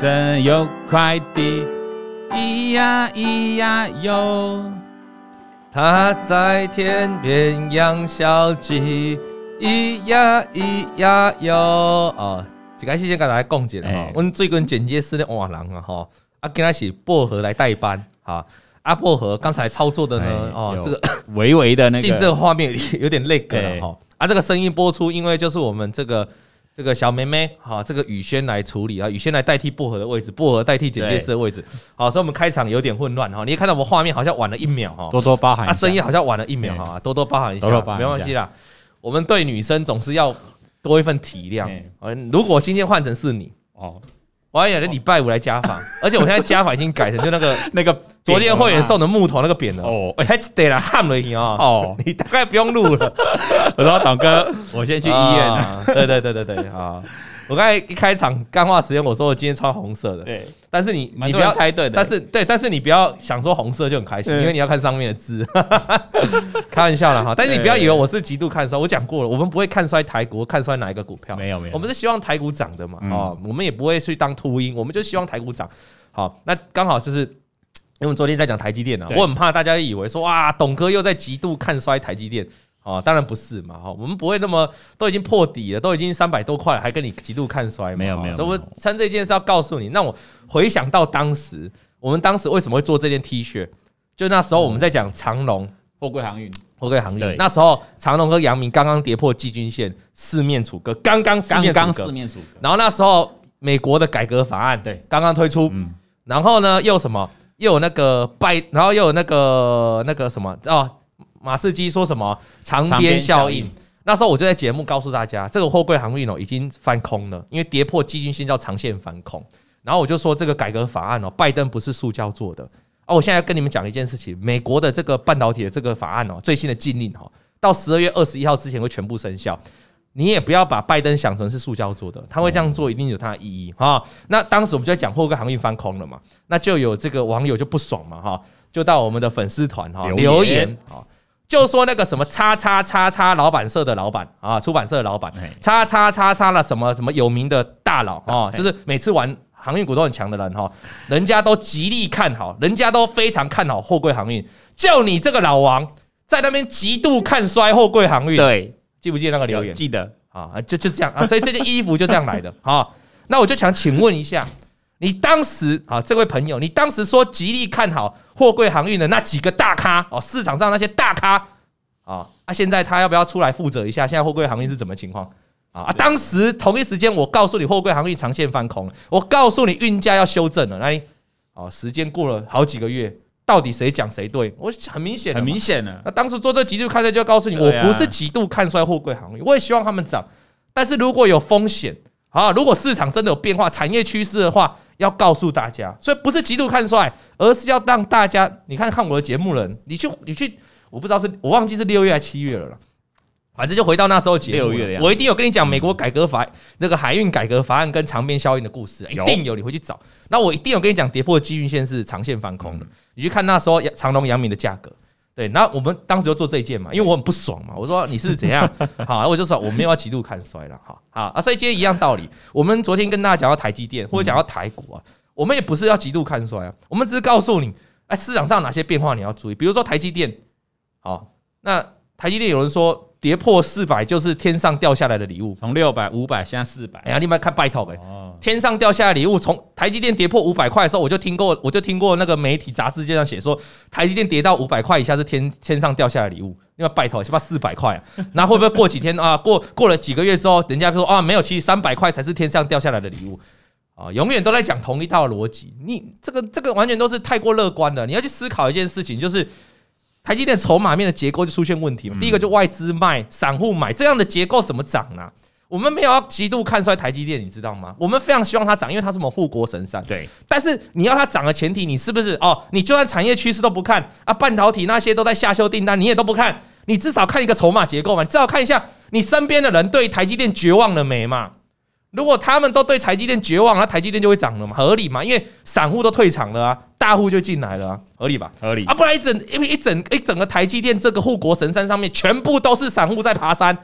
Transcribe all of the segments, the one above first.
生有快递，咿呀咿呀哟。他在天边养小鸡，咿呀咿呀哟。哦，一开始先跟大家讲解了哈，我们最近剪接师的换人啊哈，啊跟他是薄荷来代班哈，阿薄荷刚才操作的呢，哦这个微微的那个，进这个画面有点那个了哈，啊这个声音播出，因为就是我们这个。这个小妹妹，好，这个雨轩来处理啊，雨轩来代替薄荷的位置，薄荷代替剪接师的位置，好，所以我们开场有点混乱哈，你也看到我们画面好像晚了一秒哈，多多包涵，啊，声音好像晚了一秒哈，多多包涵一下，没关系啦，我们对女生总是要多一份体谅，嗯，如果今天换成是你哦。我还想着礼拜五来加法，而且我现在加法已经改成就那个 那个昨天会员送的木头那个匾了哦，哎，对了，焊了你哦，哦，你大概不用录了。我说董哥，我先去医院了。对对对对对，好。我刚才一开场干话时间，我说我今天穿红色的，对，但是你你不要猜对的，但是对，但是你不要想说红色就很开心，因为你要看上面的字，开玩笑了哈。但是你不要以为我是极度看衰，我讲过了，我们不会看衰台股，看衰哪一个股票，没有没有，我们是希望台股涨的嘛，哦，我们也不会去当秃鹰，我们就希望台股涨。好，那刚好就是因为昨天在讲台积电啊，我很怕大家以为说哇，董哥又在极度看衰台积电。哦，当然不是嘛，哈，我们不会那么都已经破底了，都已经三百多块了，还跟你极度看衰，没有没有。所以我穿这件是要告诉你，让我回想到当时，我们当时为什么会做这件 T 恤？就那时候我们在讲长隆货柜航运，货柜航运。那时候长隆和阳明刚刚跌破季均线，四面楚歌，刚刚刚刚四面楚歌。然后那时候美国的改革法案对刚刚推出，然后呢又什么又有那个拜，然后又有那个那个什么哦。马士基说什么长边效应？那时候我就在节目告诉大家，这个货柜航运哦已经翻空了，因为跌破季均线叫长线翻空。然后我就说这个改革法案哦，拜登不是塑胶做的哦。我现在要跟你们讲一件事情，美国的这个半导体的这个法案哦，最新的禁令哦，到十二月二十一号之前会全部生效。你也不要把拜登想成是塑胶做的，他会这样做一定有他的意义哈。那当时我们就在讲货柜航运翻空了嘛，那就有这个网友就不爽嘛哈，就到我们的粉丝团哈留言啊。就说那个什么叉叉叉叉老板社的老板啊，出版社的老板，叉叉叉叉了什么什么有名的大佬啊，就是每次玩航运股都很强的人哈，人家都极力看好，人家都非常看好货柜航运，就你这个老王在那边极度看衰货柜航运，对，记不记得那个留言？记得啊，就就这样啊，所以这件衣服就这样来的啊。那我就想请问一下。你当时啊，这位朋友，你当时说极力看好货柜航运的那几个大咖哦，市场上那些大咖啊，啊，现在他要不要出来负责一下？现在货柜航运是怎么情况啊？啊，当时同一时间，我告诉你货柜航运长线翻空，我告诉你运价要修正了。那你，哦，时间过了好几个月，到底谁讲谁对？我很明显，很明显的。那当时做这极度看衰，就要告诉你，我不是极度看衰货柜航运，我也希望他们涨，但是如果有风险啊，如果市场真的有变化，产业趋势的话。要告诉大家，所以不是极度看衰，而是要让大家，你看看我的节目人，你去你去，我不知道是我忘记是六月还是七月了啦，反正就回到那时候节目，六月我一定有跟你讲美国改革法那个海运改革法案跟长边效应的故事，一定有，你回去找。那我一定有跟你讲跌破基运线是长线翻空的，你去看那时候长隆、阳明的价格。对，然后我们当时就做这一件嘛，因为我很不爽嘛。我说你是怎样？好，我就说我没有要极度看衰了。好，好啊，所以今天一样道理。我们昨天跟大家讲到台积电或者讲到台股啊，我们也不是要极度看衰啊，我们只是告诉你，哎，市场上哪些变化你要注意。比如说台积电，好，那台积电有人说。跌破四百就是天上掉下来的礼物，从六百、五百，现在四百。哎呀，你们看拜托呗，天上掉下来礼物，从台积电跌破五百块的时候，我就听过，我就听过那个媒体杂志这样写说，台积电跌到五百块以下是天天上掉下来的礼物，因为拜托，起码四百块啊，那会不会过几天啊？过过了几个月之后，人家说啊，没有，其实三百块才是天上掉下来的礼物啊，永远都在讲同一套逻辑，你这个这个完全都是太过乐观了，你要去思考一件事情，就是。台积电筹码面的结构就出现问题嘛？第一个就外资卖，散户买，这样的结构怎么涨呢？我们没有要极度看衰台积电，你知道吗？我们非常希望它涨，因为它是我们护国神山。对，但是你要它涨的前提，你是不是哦？你就算产业趋势都不看啊，半导体那些都在下修订单，你也都不看，你至少看一个筹码结构嘛，你至少看一下你身边的人对台积电绝望了没嘛？如果他们都对台积电绝望，那台积电就会涨了嘛？合理嘛？因为散户都退场了啊，大户就进来了啊，合理吧？合理啊，不然一整因为一整一整个台积电这个护国神山上面全部都是散户在爬山，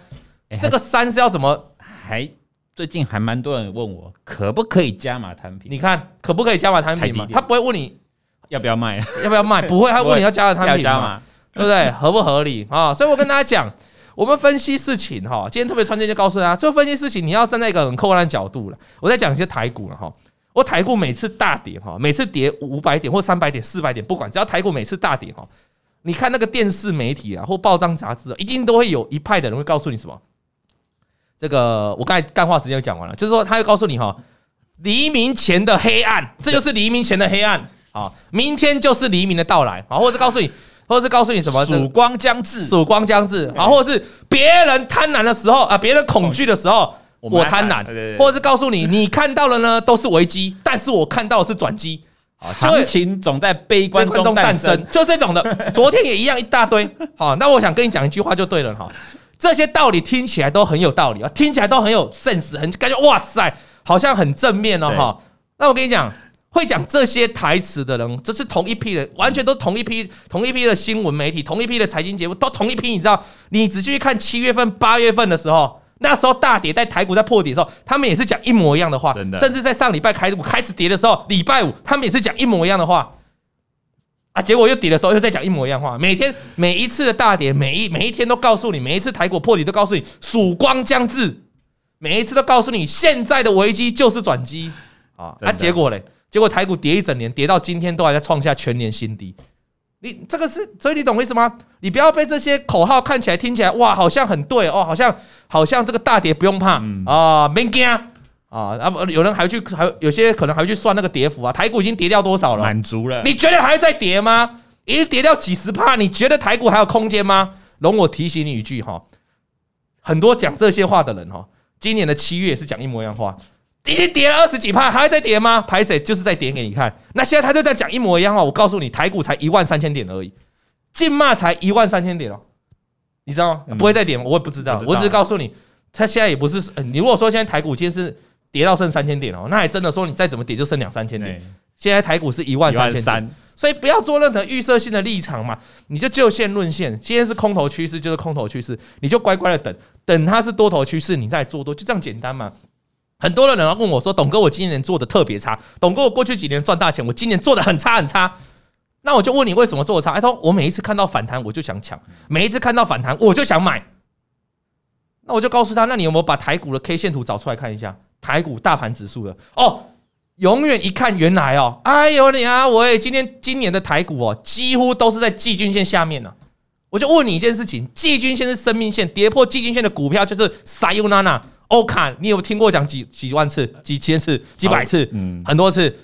这个山是要怎么还最近还蛮多人问我可不可以加码摊平？你看可不可以加码摊平嘛？他不会问你要不要卖，要不要卖？不会，他问你要加码摊平吗？对不对？合不合理啊？所以我跟大家讲，我们分析事情哈，今天特别穿这就告诉大家，做分析事情你要站在一个很客观的角度了。我在讲一些台股了哈，我台股每次大跌哈，每次跌五百点或三百点、四百点，不管只要台股每次大跌哈，你看那个电视媒体啊或报章杂志，一定都会有一派的人会告诉你什么？这个我刚才干话时间就讲完了，就是说他会告诉你哈，黎明前的黑暗，这就是黎明前的黑暗。啊，明天就是黎明的到来。啊，或者是告诉你，或者是告诉你什么，曙光将至，曙光将至。啊，或者是别人贪婪的时候啊，别人恐惧的时候，我贪婪，或者是告诉你，你看到了呢都是危机，但是我看到的是转机。啊，行情总在悲观中诞生，就这种的，昨天也一样一大堆，好，那我想跟你讲一句话就对了哈。这些道理听起来都很有道理啊，听起来都很有 sense，很感觉哇塞，好像很正面哦哈。那我跟你讲，会讲这些台词的人，这是同一批人，完全都同一批，同一批的新闻媒体，同一批的财经节目，都同一批。你知道，你仔细去看七月份、八月份的时候，那时候大跌，在台股在破底的时候，他们也是讲一模一样的话，甚至在上礼拜开股开始跌的时候，礼拜五他们也是讲一模一样的话。啊！结果又跌的时候又在讲一模一样话，每天每一次的大跌，每一每一天都告诉你，每一次台股破底都告诉你曙光将至，每一次都告诉你现在的危机就是转机啊！啊，结果嘞，结果台股跌一整年，跌到今天都还在创下全年新低。你这个是，所以你懂我意思吗？你不要被这些口号看起来听起来哇，好像很对哦，好像好像这个大跌不用怕啊，别惊。啊，啊不，有人还去，还有些可能还会去算那个跌幅啊。台股已经跌掉多少了？满足了？你觉得还会再跌吗？已经跌掉几十帕，你觉得台股还有空间吗？容我提醒你一句哈，很多讲这些话的人哈，今年的七月也是讲一模一样话，已经跌了二十几帕，还会再跌吗？排谁就是在跌给你看。那现在他就在讲一模一样话，我告诉你，台股才一万三千点而已，净骂才一万三千点哦，你知道吗？不会再跌吗？我也不知道，我只是告诉你，他现在也不是，你如果说现在台股今天是。跌到剩三千点哦，那还真的说你再怎么跌就剩两三千点。现在台股是一万三千三，所以不要做任何预设性的立场嘛，你就就线论线。今天是空头趋势，就是空头趋势，你就乖乖的等，等它是多头趋势，你再做多，就这样简单嘛。很多的人要问我说：“董哥，我今年做的特别差，董哥，我过去几年赚大钱，我今年做的很差很差。”那我就问你为什么做的差？哎，他说我每一次看到反弹我就想抢，每一次看到反弹我就想买。那我就告诉他，那你有没有把台股的 K 线图找出来看一下？台股大盘指数的哦，永远一看原来哦，哎呦你啊，我今天今年的台股哦，几乎都是在季均线下面呢。我就问你一件事情，季均线是生命线，跌破季均线的股票就是 Sayonara。欧卡，你有听过讲几几万次、几千次、几百次？嗯，很多次。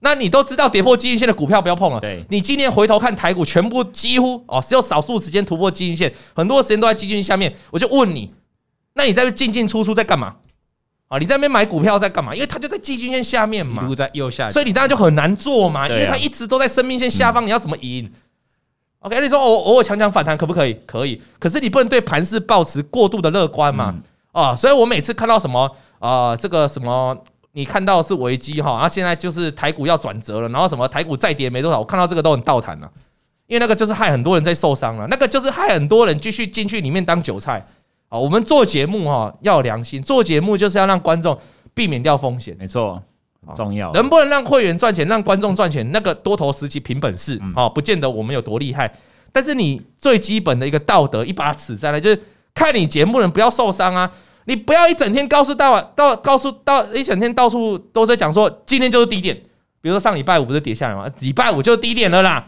那你都知道跌破季均线的股票不要碰了。对，你今年回头看台股，全部几乎哦，只有少数时间突破季均线，很多时间都在季均线下面。我就问你，那你在进进出出在干嘛？啊，你在那边买股票在干嘛？因为它就在季均线下面嘛，在右下，所以你当然就很难做嘛，因为它一直都在生命线下方，你要怎么赢？OK，你说偶偶尔强强反弹可不可以？可以，可是你不能对盘势抱持过度的乐观嘛。啊，所以我每次看到什么啊，这个什么，你看到是危机哈，然后现在就是台股要转折了，然后什么台股再跌没多少，我看到这个都很倒弹了，因为那个就是害很多人在受伤了，那个就是害很多人继续进去里面当韭菜。啊，我们做节目哈要有良心，做节目就是要让观众避免掉风险，没错，重要。能不能让会员赚钱，让观众赚钱，那个多头时期凭本事啊，不见得我们有多厉害。但是你最基本的一个道德，一把尺在那，就是看你节目人不要受伤啊，你不要一整天告诉大家，到告诉到一整天到处都在讲说今天就是低点，比如说上礼拜五不是跌下来吗？礼拜五就是低点了啦。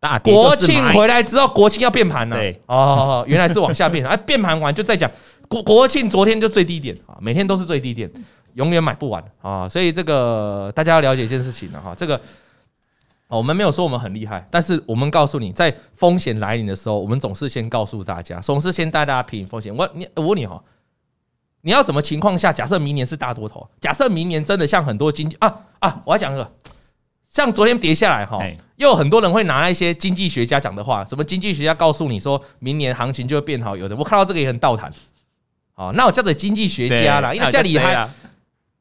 大国庆回来之后，国庆要变盘了。对哦，原来是往下变啊！变盘完就再讲国国庆，昨天就最低点啊，每天都是最低点，永远买不完啊！所以这个大家要了解一件事情了哈，这个我们没有说我们很厉害，但是我们告诉你，在风险来临的时候，我们总是先告诉大家，总是先带大家平风险。我你我问你哈，你要什么情况下？假设明年是大多头，假设明年真的像很多经济啊啊，我要讲个。像昨天跌下来哈，又有很多人会拿一些经济学家讲的话，什么经济学家告诉你说明年行情就会变好，有的我看到这个也很倒谈。哦，那我叫做经济学家啦，因为家里还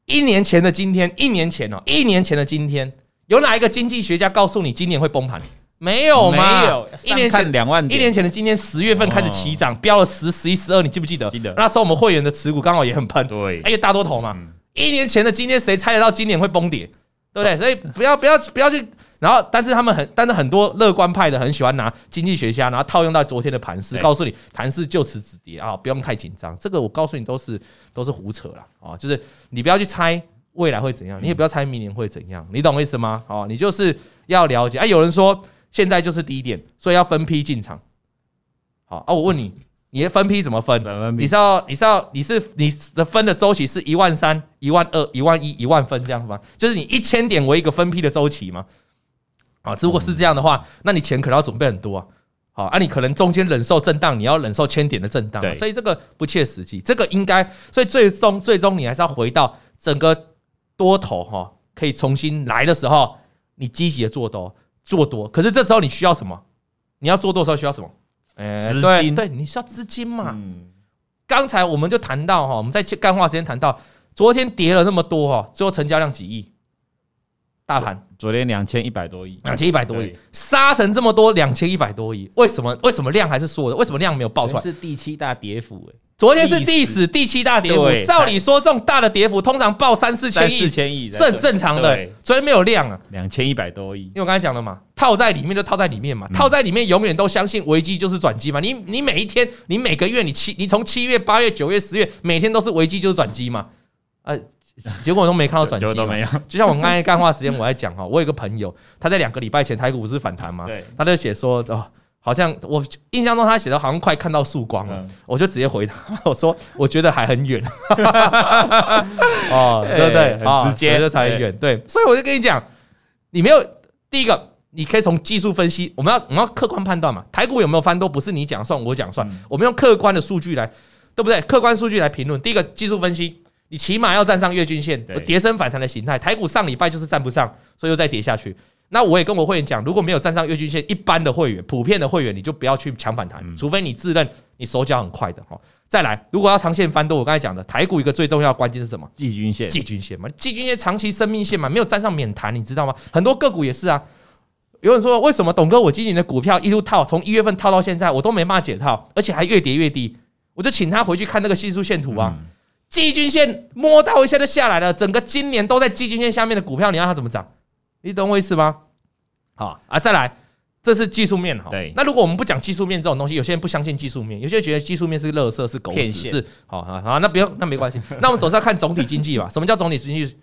一年前的今天，一年前哦，一年前的今天，有哪一个经济学家告诉你今年会崩盘？没有吗？没有，一年前两万点，一年前的今天十月份开始起涨，飙了十、十一、十二，你记不记得？记得。那时候我们会员的持股刚好也很喷，对，因为大多头嘛。一年前的今天，谁猜得到今年会崩跌？对不对？所以不要不要不要去。然后，但是他们很，但是很多乐观派的很喜欢拿经济学家，然后套用到昨天的盘势，告诉你盘势就此止跌啊，不用太紧张。这个我告诉你都是都是胡扯了啊，就是你不要去猜未来会怎样，你也不要猜明年会怎样，你懂我意思吗？哦，你就是要了解啊。有人说。现在就是低点，所以要分批进场。好啊，我问你，你的分批怎么分？你知道，你知道，你是你的分的周期是一万三、一万二、一万一、一万分这样吗？就是你一千点为一个分批的周期吗？啊，如果是这样的话，那你钱可能要准备很多啊。好啊，你可能中间忍受震荡，你要忍受千点的震荡，所以这个不切实际。这个应该，所以最终最终你还是要回到整个多头哈，可以重新来的时候，你积极的做多。做多，可是这时候你需要什么？你要做多的时候需要什么？哎，资金，对，你需要资金嘛。刚才我们就谈到哈，我们在干话时间谈到，昨天跌了那么多哈，最后成交量几亿？大盘昨天两千一百多亿，两千一百多亿，杀成这么多，两千一百多亿，为什么？为什么量还是缩的？为什么量没有爆出来？是第七大跌幅哎。昨天是历史第七大跌幅，照理说这种大的跌幅通常爆三四千亿，四千亿是很正常的。昨天没有量啊，两千一百多亿。因为我刚才讲了嘛，套在里面就套在里面嘛，套在里面永远都相信危机就是转机嘛。你你每一天，你每个月，你七，你从七月、八月、九月、十月，每天都是危机就是转机嘛。呃，结果我都没看到转机，都没有。就像我刚才干话时间我在讲哈，我有个朋友，他在两个礼拜前台股不是反弹嘛，他就写说哦。好像我印象中他写的好像快看到曙光了，我就直接回他，我说我觉得还很远，哦，对不对？很直接，这才很远。对，所以我就跟你讲，你没有第一个，你可以从技术分析，我们要我们要客观判断嘛。台股有没有翻多，不是你讲算，我讲算，我们用客观的数据来，对不对？客观数据来评论。第一个技术分析，你起码要站上月均线，跌升反弹的形态。台股上礼拜就是站不上，所以又再跌下去。那我也跟我会员讲，如果没有站上月均线，一般的会员、普遍的会员，你就不要去抢反弹，除非你自认你手脚很快的哈。再来，如果要长线翻多，我刚才讲的台股一个最重要的关键是什么？季均线，季均线嘛，季均线长期生命线嘛，没有站上免谈，你知道吗？很多个股也是啊。有人说，为什么董哥我今年的股票一路套，从一月份套到现在，我都没办法解套，而且还越跌越低？我就请他回去看那个系数线图啊，季均线摸到一下就下来了，整个今年都在季均线下面的股票，你让它怎么涨？你懂我意思吗？好啊，再来，这是技术面哈。对，那如果我们不讲技术面这种东西，有些人不相信技术面，有些人觉得技术面是垃圾，是狗屎，是好啊好，那不用，那没关系。那我们总是要看总体经济吧？什么叫总体经济？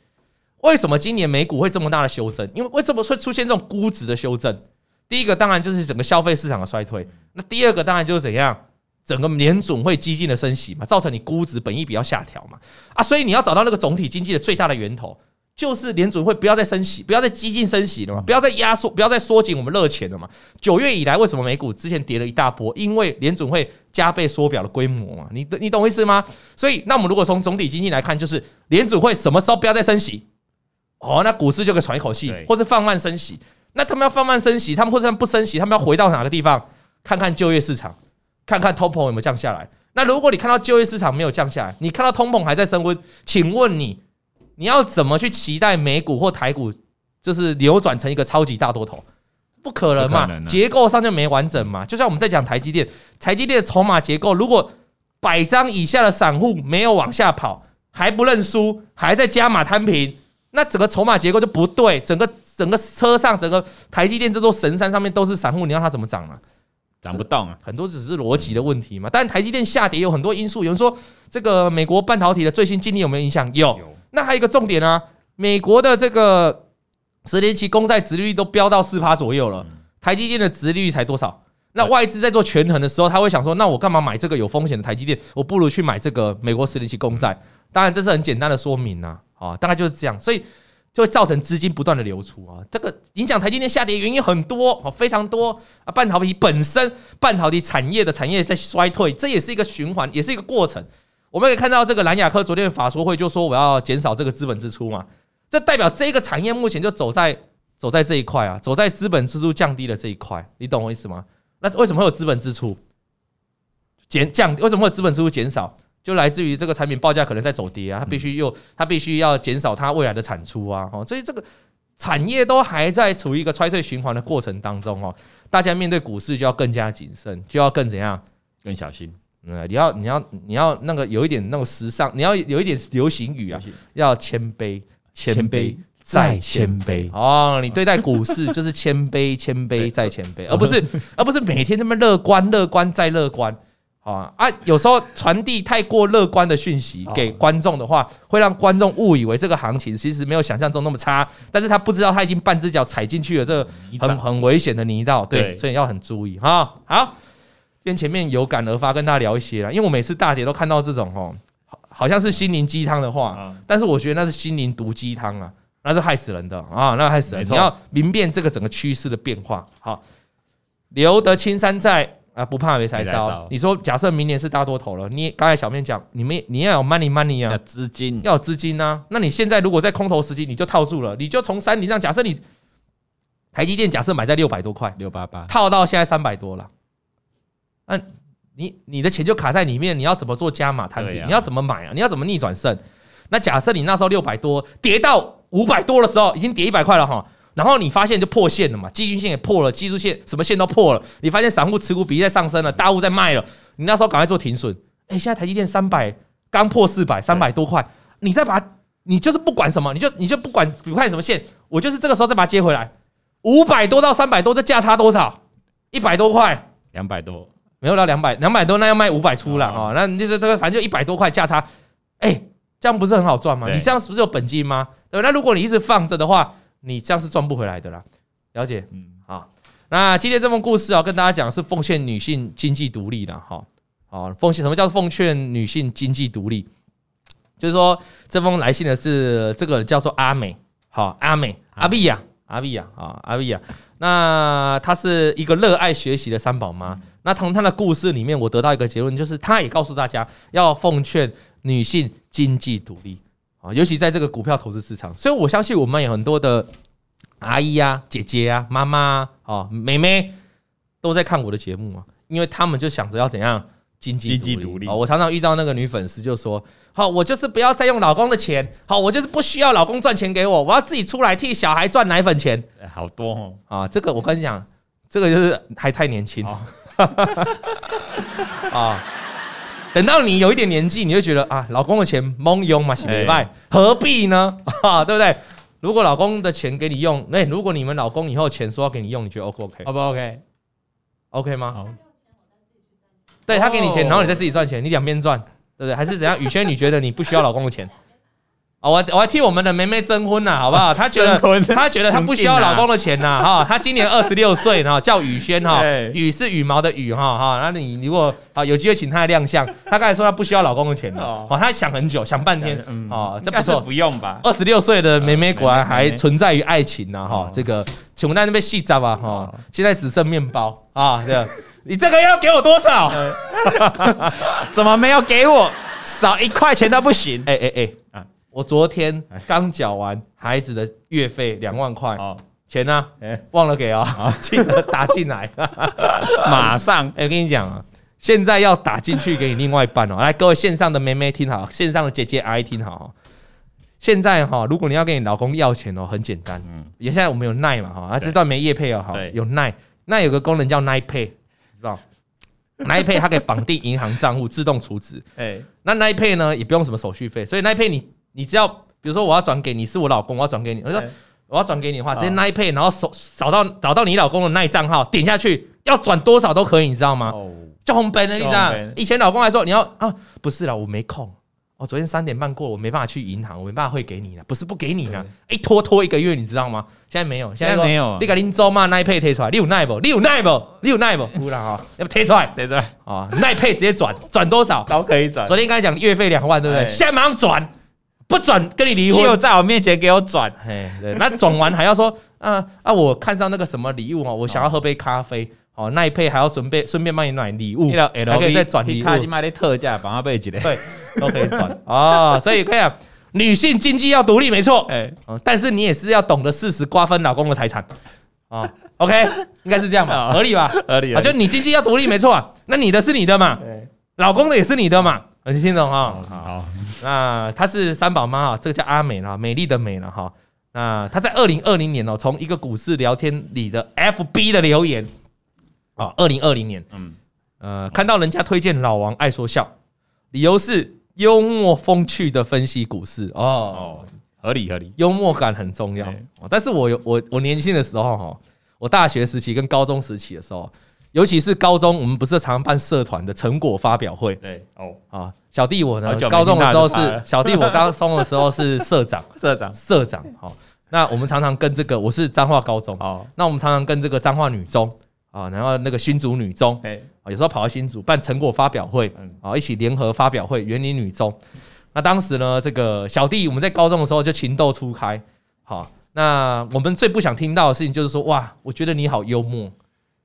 为什么今年美股会这么大的修正？因为为什么会出现这种估值的修正？第一个当然就是整个消费市场的衰退，那第二个当然就是怎样，整个联准会激进的升息嘛，造成你估值本益比要下调嘛。啊，所以你要找到那个总体经济的最大的源头。就是联准会不要再升息，不要再激进升息了嘛，不要再压缩，不要再缩紧我们热钱了嘛。九月以来，为什么美股之前跌了一大波？因为联准会加倍缩表的规模嘛。你你懂我意思吗？所以，那我们如果从总体经济来看，就是联准会什么时候不要再升息？哦，那股市就可以喘一口气，或者放慢升息。那他们要放慢升息，他们或者不升息，他们要回到哪个地方？看看就业市场，看看通膨有没有降下来。那如果你看到就业市场没有降下来，你看到通膨还在升温，请问你？你要怎么去期待美股或台股就是扭转成一个超级大多头？不可能嘛，结构上就没完整嘛。就像我们在讲台积电，台积电的筹码结构，如果百张以下的散户没有往下跑，还不认输，还在加码摊平，那整个筹码结构就不对。整个整个车上，整个台积电这座神山上面都是散户，你让它怎么涨啊？涨不动啊，很多只是逻辑的问题嘛。但台积电下跌有很多因素，有人说这个美国半导体的最新经历有没有影响？有。那还有一个重点啊，美国的这个十年期公债殖利率都飙到四趴左右了，台积电的殖利率才多少？那外资在做权衡的时候，他会想说，那我干嘛买这个有风险的台积电？我不如去买这个美国十年期公债。当然这是很简单的说明呐，啊，大概就是这样，所以就会造成资金不断的流出啊。这个影响台积电下跌原因很多，非常多啊。半导体本身，半导体产业的产业在衰退，这也是一个循环，也是一个过程。我们可以看到，这个蓝亚科昨天的法说会就说我要减少这个资本支出嘛，这代表这个产业目前就走在走在这一块啊，走在资本支出降低的这一块，你懂我意思吗？那为什么会有资本支出减降？为什么会有资本支出减少？就来自于这个产品报价可能在走跌啊，它必须又它必须要减少它未来的产出啊，哦，所以这个产业都还在处于一个衰退循环的过程当中哦，大家面对股市就要更加谨慎，就要更怎样？更小心。嗯，你要你要你要那个有一点那种时尚，你要有一点流行语啊，要谦卑，谦卑再谦卑哦。你对待股市 就是谦卑，谦卑再谦卑，而不是而不是每天那么乐观，乐观再乐观。啊啊！有时候传递太过乐观的讯息给观众的话，会让观众误以为这个行情其实没有想象中那么差，但是他不知道他已经半只脚踩进去了这个很很危险的泥道，对，所以要很注意哈。好，今天前面有感而发，跟大家聊一些啦，因为我每次大跌都看到这种哦，好像是心灵鸡汤的话，但是我觉得那是心灵毒鸡汤啊，那是害死人的啊，那害死人！你要明辨这个整个趋势的变化。好，留得青山在。啊，不怕没柴烧。你说，假设明年是大多头了，你刚才小面讲，你们你要有 money money 啊，资金要有资金啊。那你现在如果在空头时期，你就套住了，你就从山顶上，假设你台积电假设买在六百多块，六八八，套到现在三百多了，那你你的钱就卡在里面，你要怎么做加码摊平？你要怎么买啊？你要怎么逆转胜？那假设你那时候六百多跌到五百多的时候，已经跌一百块了哈。然后你发现就破线了嘛，季均线也破了，技术线什么线都破了。你发现散户持股比例在上升了，大户在卖了。你那时候赶快做停损。哎，现在台积电三百刚破四百，三百多块，你再把，你就是不管什么，你就你就不管你看什么线，我就是这个时候再把它接回来。五百多到三百多，这价差多少？一百多块，两百多，没有到两百，两百多那要卖五百出了哦。那你就是这个，反正就一百多块价差。哎，这样不是很好赚吗？你这样是不是有本金吗？对，那如果你一直放着的话。你这样是赚不回来的啦，了解？嗯，好。那今天这封故事啊，跟大家讲是奉劝女性经济独立的哈。好，奉劝什么叫奉劝女性经济独立？就是说，这封来信的是这个叫做阿美，好，阿美，阿碧呀，阿碧呀啊，阿碧呀。那她是一个热爱学习的三宝妈。那从她的故事里面，我得到一个结论，就是她也告诉大家要奉劝女性经济独立。尤其在这个股票投资市场，所以我相信我们有很多的阿姨啊、姐姐啊、妈妈啊、哦、妹妹都在看我的节目啊，因为他们就想着要怎样经济独立。我常常遇到那个女粉丝就说：“好，我就是不要再用老公的钱，好，我就是不需要老公赚钱给我，我要自己出来替小孩赚奶粉钱。”好多哦啊，这个我跟你讲，这个就是还太年轻啊。等到你有一点年纪，你就觉得啊，老公的钱蒙用嘛，洗白卖，何必呢？啊，对不对？如果老公的钱给你用，那如果你们老公以后钱说要给你用，你觉得 O 不 OK？O 不 OK？OK 吗？好，对他给你钱，然后你再自己赚钱，你两边赚，对不对？还是怎样？宇轩，你觉得你不需要老公的钱？我我还替我们的妹妹征婚呐，好不好？她觉得 她觉得她不需要老公的钱呐，哈。她今年二十六岁，然后叫雨轩哈，羽是羽毛的羽哈哈。那你如果啊有机会请她来亮相，她刚才说她不需要老公的钱哦，她想很久，想半天哦，这不错，不用吧？二十六岁的妹妹果然还存在于爱情呐哈。这个请问在那边细杂吧哈，现在只剩面包啊，这个 你这个要给我多少？怎么没有给我？少一块钱都不行？哎哎哎啊！我昨天刚缴完孩子的月费两万块，钱呢？忘了给啊，记得打进来，马上。哎，我跟你讲啊，现在要打进去给你另外一半哦。来，各位线上的妹妹听好，线上的姐姐阿姨听好。现在哈，如果你要跟你老公要钱哦，很简单。嗯，也现在我们有奈嘛哈，啊，这段没业配哦，好，有奈，那有个功能叫奈配，知道？奈配它可以绑定银行账户，自动储值。哎，那奈配呢也不用什么手续费，所以奈配你。你只要比如说我要转给你是我老公，我要转给你，我说我要转给你的话，直接 Line Pay，然后搜找到找到你老公的那账号，点下去要转多少都可以，你知道吗？就红本的，你知道？以前老公还说你要啊，不是了，我没空，我昨天三点半过，我没办法去银行，我没办法汇给你了，不是不给你了，一拖拖一个月，你知道吗？现在没有，现在没有，你赶紧走嘛，Line Pay 贴出来，你有奈不？你有奈不？你有奈不？不然啊，要不贴出来，贴出来啊，Line Pay 直接转，转多少都可以转。昨天刚才讲月费两万，对不对？现在马上转。不转跟你离婚，又在我面前给我转，嘿，对，那转完还要说，啊 啊，我看上那个什么礼物哦，我想要喝杯咖啡，哦，那一配还要顺便顺便帮你买礼物，还可以再转礼物，他已经卖的特价，把它备起来，对，都可以转。哦，所以可以啊，女性经济要独立没错，哎，但是你也是要懂得适时瓜分老公的财产。啊，OK，应该是这样吧，合理吧？合理，啊，就你经济要独立没错，那你的是你的嘛，老公的也是你的嘛。你听懂哈？好，那她是三宝妈啊，这个叫阿美啦，美丽的美了哈。那她在二零二零年哦，从一个股市聊天里的 FB 的留言啊，二零二零年，嗯，呃，看到人家推荐老王爱说笑，理由是幽默风趣的分析股市哦，哦，合理合理，幽默感很重要。但是我有我我年轻的时候哈，我大学时期跟高中时期的时候。尤其是高中，我们不是常常办社团的成果发表会？对哦，啊，小弟我呢，高中的时候是 小弟我高中的时候是社长，社长，社长。好，那我们常常跟这个，我是彰化高中，哦，那我们常常跟这个彰化女中啊，然后那个新竹女中，哎，有时候跑到新竹办成果发表会，啊，一起联合发表会，园林女中。那当时呢，这个小弟我们在高中的时候就情窦初开，好，那我们最不想听到的事情就是说，哇，我觉得你好幽默，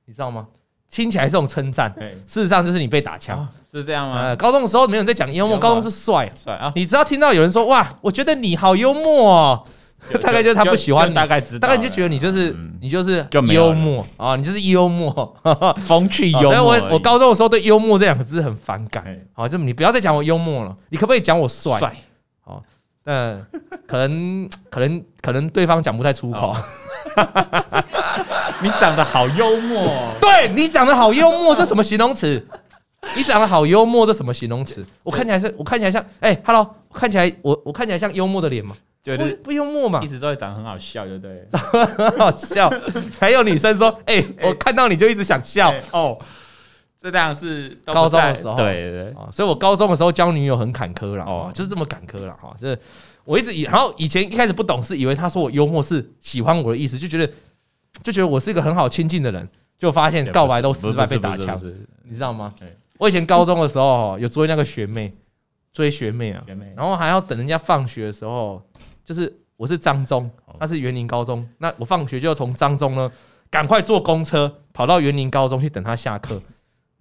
你知道吗？听起来是这种称赞，事实上就是你被打枪，是这样吗？呃，高中的时候没有人在讲幽默，高中是帅。帅啊！你只要听到有人说哇，我觉得你好幽默哦，大概就是他不喜欢你，大概知道，大概你就觉得你就是你就是幽默。啊，你就是幽默，风趣幽默。所以我我高中的时候对幽默这两个字很反感，好，就你不要再讲我幽默了，你可不可以讲我帅？帅，好，嗯，可能 可能可能对方讲不太出口。你长得好幽默，哦，对，你长得好幽默，这什么形容词？你长得好幽默，这什么形容词？我看起来是我看起来像哎，欸，Hello，我看起来我我看起来像幽默的脸吗？对不不幽默嘛，一直都会长得很好笑，对不对？长得很好笑，还有女生说，哎，欸，我看到你就一直想笑，欸，哦。这当然是高中的时候，对对，对，所以我高中的时候交女友很坎坷了，哦，就是这么坎坷了哈，就是。我一直以，然后以前一开始不懂事，以为他说我幽默是喜欢我的意思，就觉得就觉得我是一个很好亲近的人，就发现告白都失败被打枪，你知道吗？我以前高中的时候有追那个学妹，追学妹啊，然后还要等人家放学的时候，就是我是彰中，他是园林高中，那我放学就要从彰中呢赶快坐公车跑到园林高中去等他下课，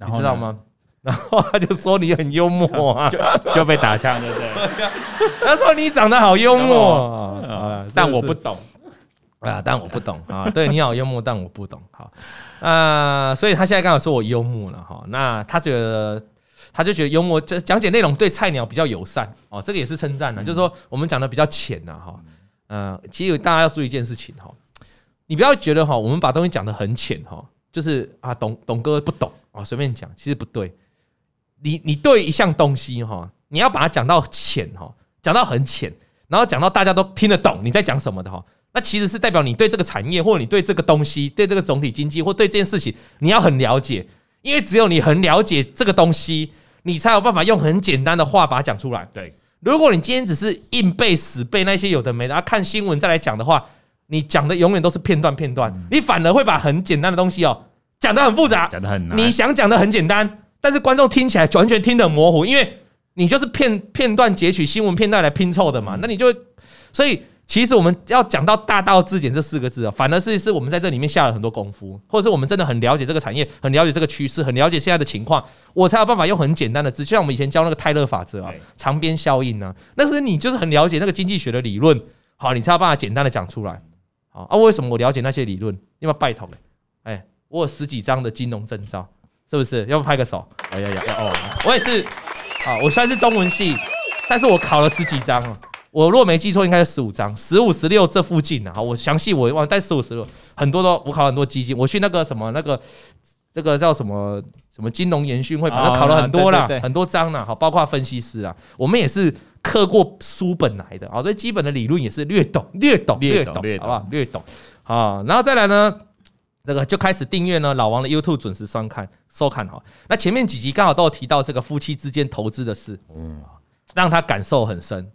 你知道吗？然后他就说你很幽默啊，就就被打枪了，对。他说你长得好幽默啊，但我不懂啊，但我不懂啊。对，你好幽默，但我不懂。好，啊，所以他现在刚好说我幽默了哈。那他觉得，他就觉得幽默，这讲解内容对菜鸟比较友善哦，这个也是称赞的，就是说我们讲的比较浅呐哈。嗯，其实大家要注意一件事情哈，你不要觉得哈，我们把东西讲的很浅哈，就是啊，董董哥不懂啊，随便讲，其实不对。你你对一项东西哈，你要把它讲到浅哈，讲到很浅，然后讲到大家都听得懂你在讲什么的哈，那其实是代表你对这个产业或者你对这个东西、对这个总体经济或对这件事情你要很了解，因为只有你很了解这个东西，你才有办法用很简单的话把它讲出来。对，如果你今天只是硬背死背那些有的没的，啊看新闻再来讲的话，你讲的永远都是片段片段，你反而会把很简单的东西哦讲得很复杂，讲的很难。你想讲的很简单。但是观众听起来完全听得很模糊，因为你就是片片段截取新闻片段来拼凑的嘛，那你就所以其实我们要讲到大道至简这四个字啊，反而是是我们在这里面下了很多功夫，或者是我们真的很了解这个产业，很了解这个趋势，很了解现在的情况，我才有办法用很简单的字，就像我们以前教那个泰勒法则啊，长边效应啊，那是你就是很了解那个经济学的理论，好，你才有办法简单的讲出来，好啊，为什么我了解那些理论？因为拜托嘞，哎，我有十几张的金融证照。是不是？要不拍个手？哎呀呀！哦，我也是。啊，我虽然是中文系，但是我考了十几张啊。我若没记错，应该是十五张，十五、十六这附近啊。好，我详细我忘，但十五、十六很多都我考很多基金。我去那个什么那个这个叫什么什么金融研训会，反正考了很多啦，很多章呢。好，包括分析师啊，我们也是刻过书本来的啊，所以基本的理论也是略懂、略懂、略懂，好不好？略懂。啊，然后再来呢？这个就开始订阅呢，老王的 YouTube 准时收看收看哈。那前面几集刚好都有提到这个夫妻之间投资的事，嗯，让他感受很深。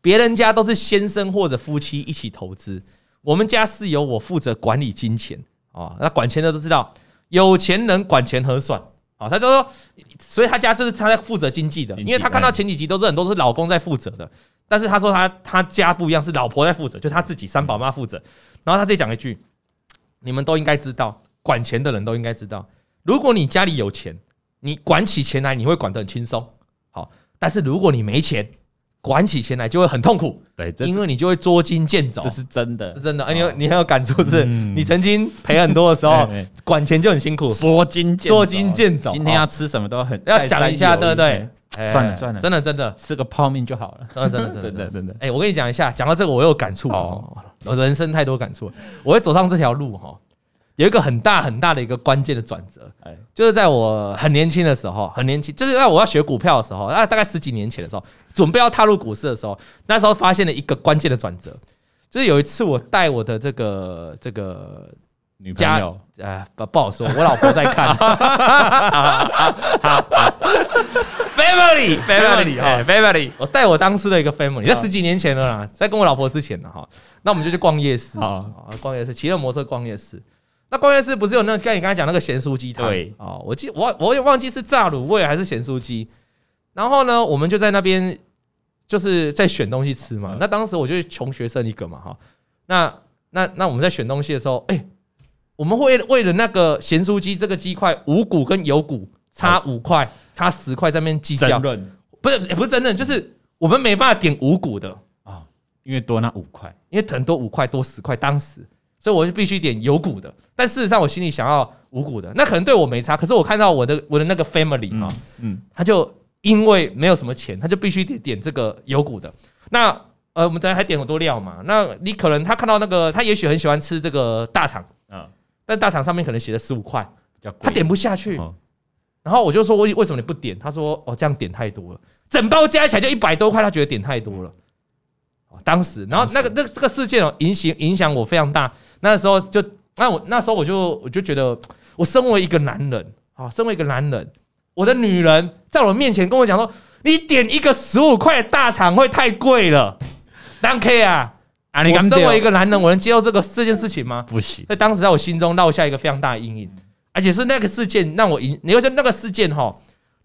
别人家都是先生或者夫妻一起投资，我们家是由我负责管理金钱啊。那管钱的都知道，有钱人管钱很爽啊。他就说，所以他家就是他在负责经济的，因为他看到前几集都是很多是老公在负责的，但是他说他他家不一样，是老婆在负责，就他自己三宝妈负责。然后他再讲一句。你们都应该知道，管钱的人都应该知道，如果你家里有钱，你管起钱来你会管得很轻松，好。但是如果你没钱，管起钱来就会很痛苦，对，因为你就会捉襟见肘，这是真的，是真的。哎，你你很有感触是？你曾经赔很多的时候，管钱就很辛苦，捉襟捉襟见肘。今天要吃什么都很要想一下，对不对？算了算了，真的真的，吃个泡面就好了。真的真的真的 真的。哎，我跟你讲一下，讲到这个我有感触哦。我人生太多感触，我会走上这条路哈，有一个很大很大的一个关键的转折，哎，就是在我很年轻的时候，很年轻，就是在我要学股票的时候，那大概十几年前的时候，准备要踏入股市的时候，那时候发现了一个关键的转折，就是有一次我带我的这个这个。女朋友，呃，不不好说，我老婆在看。Family，Family，哈，Family，我带我当时的一个 Family，在十几年前了啦，在跟我老婆之前了哈。那我们就去逛夜市啊，逛夜市，骑着摩托车逛夜市。那关键是不是有那个，跟你刚才讲那个咸酥鸡摊？对，哦，我记我我也忘记是炸卤味还是咸酥鸡。然后呢，我们就在那边就是在选东西吃嘛。那当时我就是穷学生一个嘛哈。那那那我们在选东西的时候，哎。我们会为了那个咸酥鸡这个鸡块无骨跟有骨差五块差十块在那边计较，不是也不是争论，就是我们没办法点无骨的啊，因为多那五块，因为很多五块多十块当时，所以我就必须点有骨的。但事实上我心里想要无骨的，那可能对我没差，可是我看到我的我的那个 family 啊，嗯，他就因为没有什么钱，他就必须点点这个有骨的。那呃，我们等下还点很多料嘛，那你可能他看到那个他也许很喜欢吃这个大肠嗯。但大肠上面可能写了十五块，他点不下去。然后我就说：“为为什么你不点？”他说：“哦，这样点太多了，整包加起来就一百多块，他觉得点太多了。”当时，然后那个那这个事件哦，影响影响我非常大。那时候就那我那时候我就我就觉得，我身为一个男人啊，身为一个男人，我的女人在我面前跟我讲说：“你点一个十五块的大肠会太贵了。”当 K 啊。啊！你身为一个男人，我能接受这个这件事情吗？不行。在当时，在我心中落下一个非常大的阴影，而且是那个事件让我影，你说那个事件哈，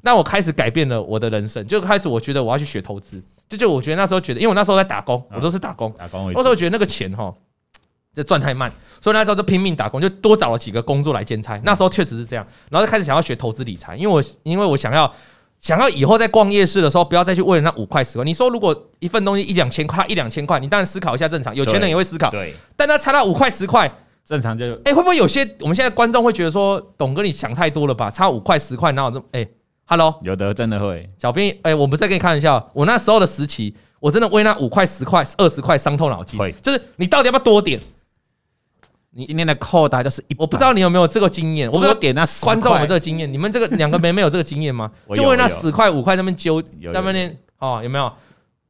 让我开始改变了我的人生。就开始，我觉得我要去学投资。就就我觉得那时候觉得，因为我那时候在打工，我都是打工，打工。那时候觉得那个钱哈，就赚太慢，所以那时候就拼命打工，就多找了几个工作来兼差。那时候确实是这样，然后就开始想要学投资理财，因为我因为我想要。想要以后在逛夜市的时候，不要再去为了那五块十块。你说如果一份东西一两千块，一两千块，你当然思考一下正常，有钱人也会思考。对，但他差到五块十块，正常就哎、欸，会不会有些我们现在观众会觉得说，董哥你想太多了吧？差五块十块，哪有这么哎、欸、，Hello，有的真的会。小编，哎、欸，我不是在跟你开玩笑，我那时候的时期，我真的为那五块十块、二十块伤透脑筋。会，就是你到底要不要多点？你今天的扣大概就是一，我不知道你有没有这个经验，我不知道点那观众有这个经验，你们这个两个妹妹有这个经验吗？就为那十块五块在那边揪，在那边哦，有没有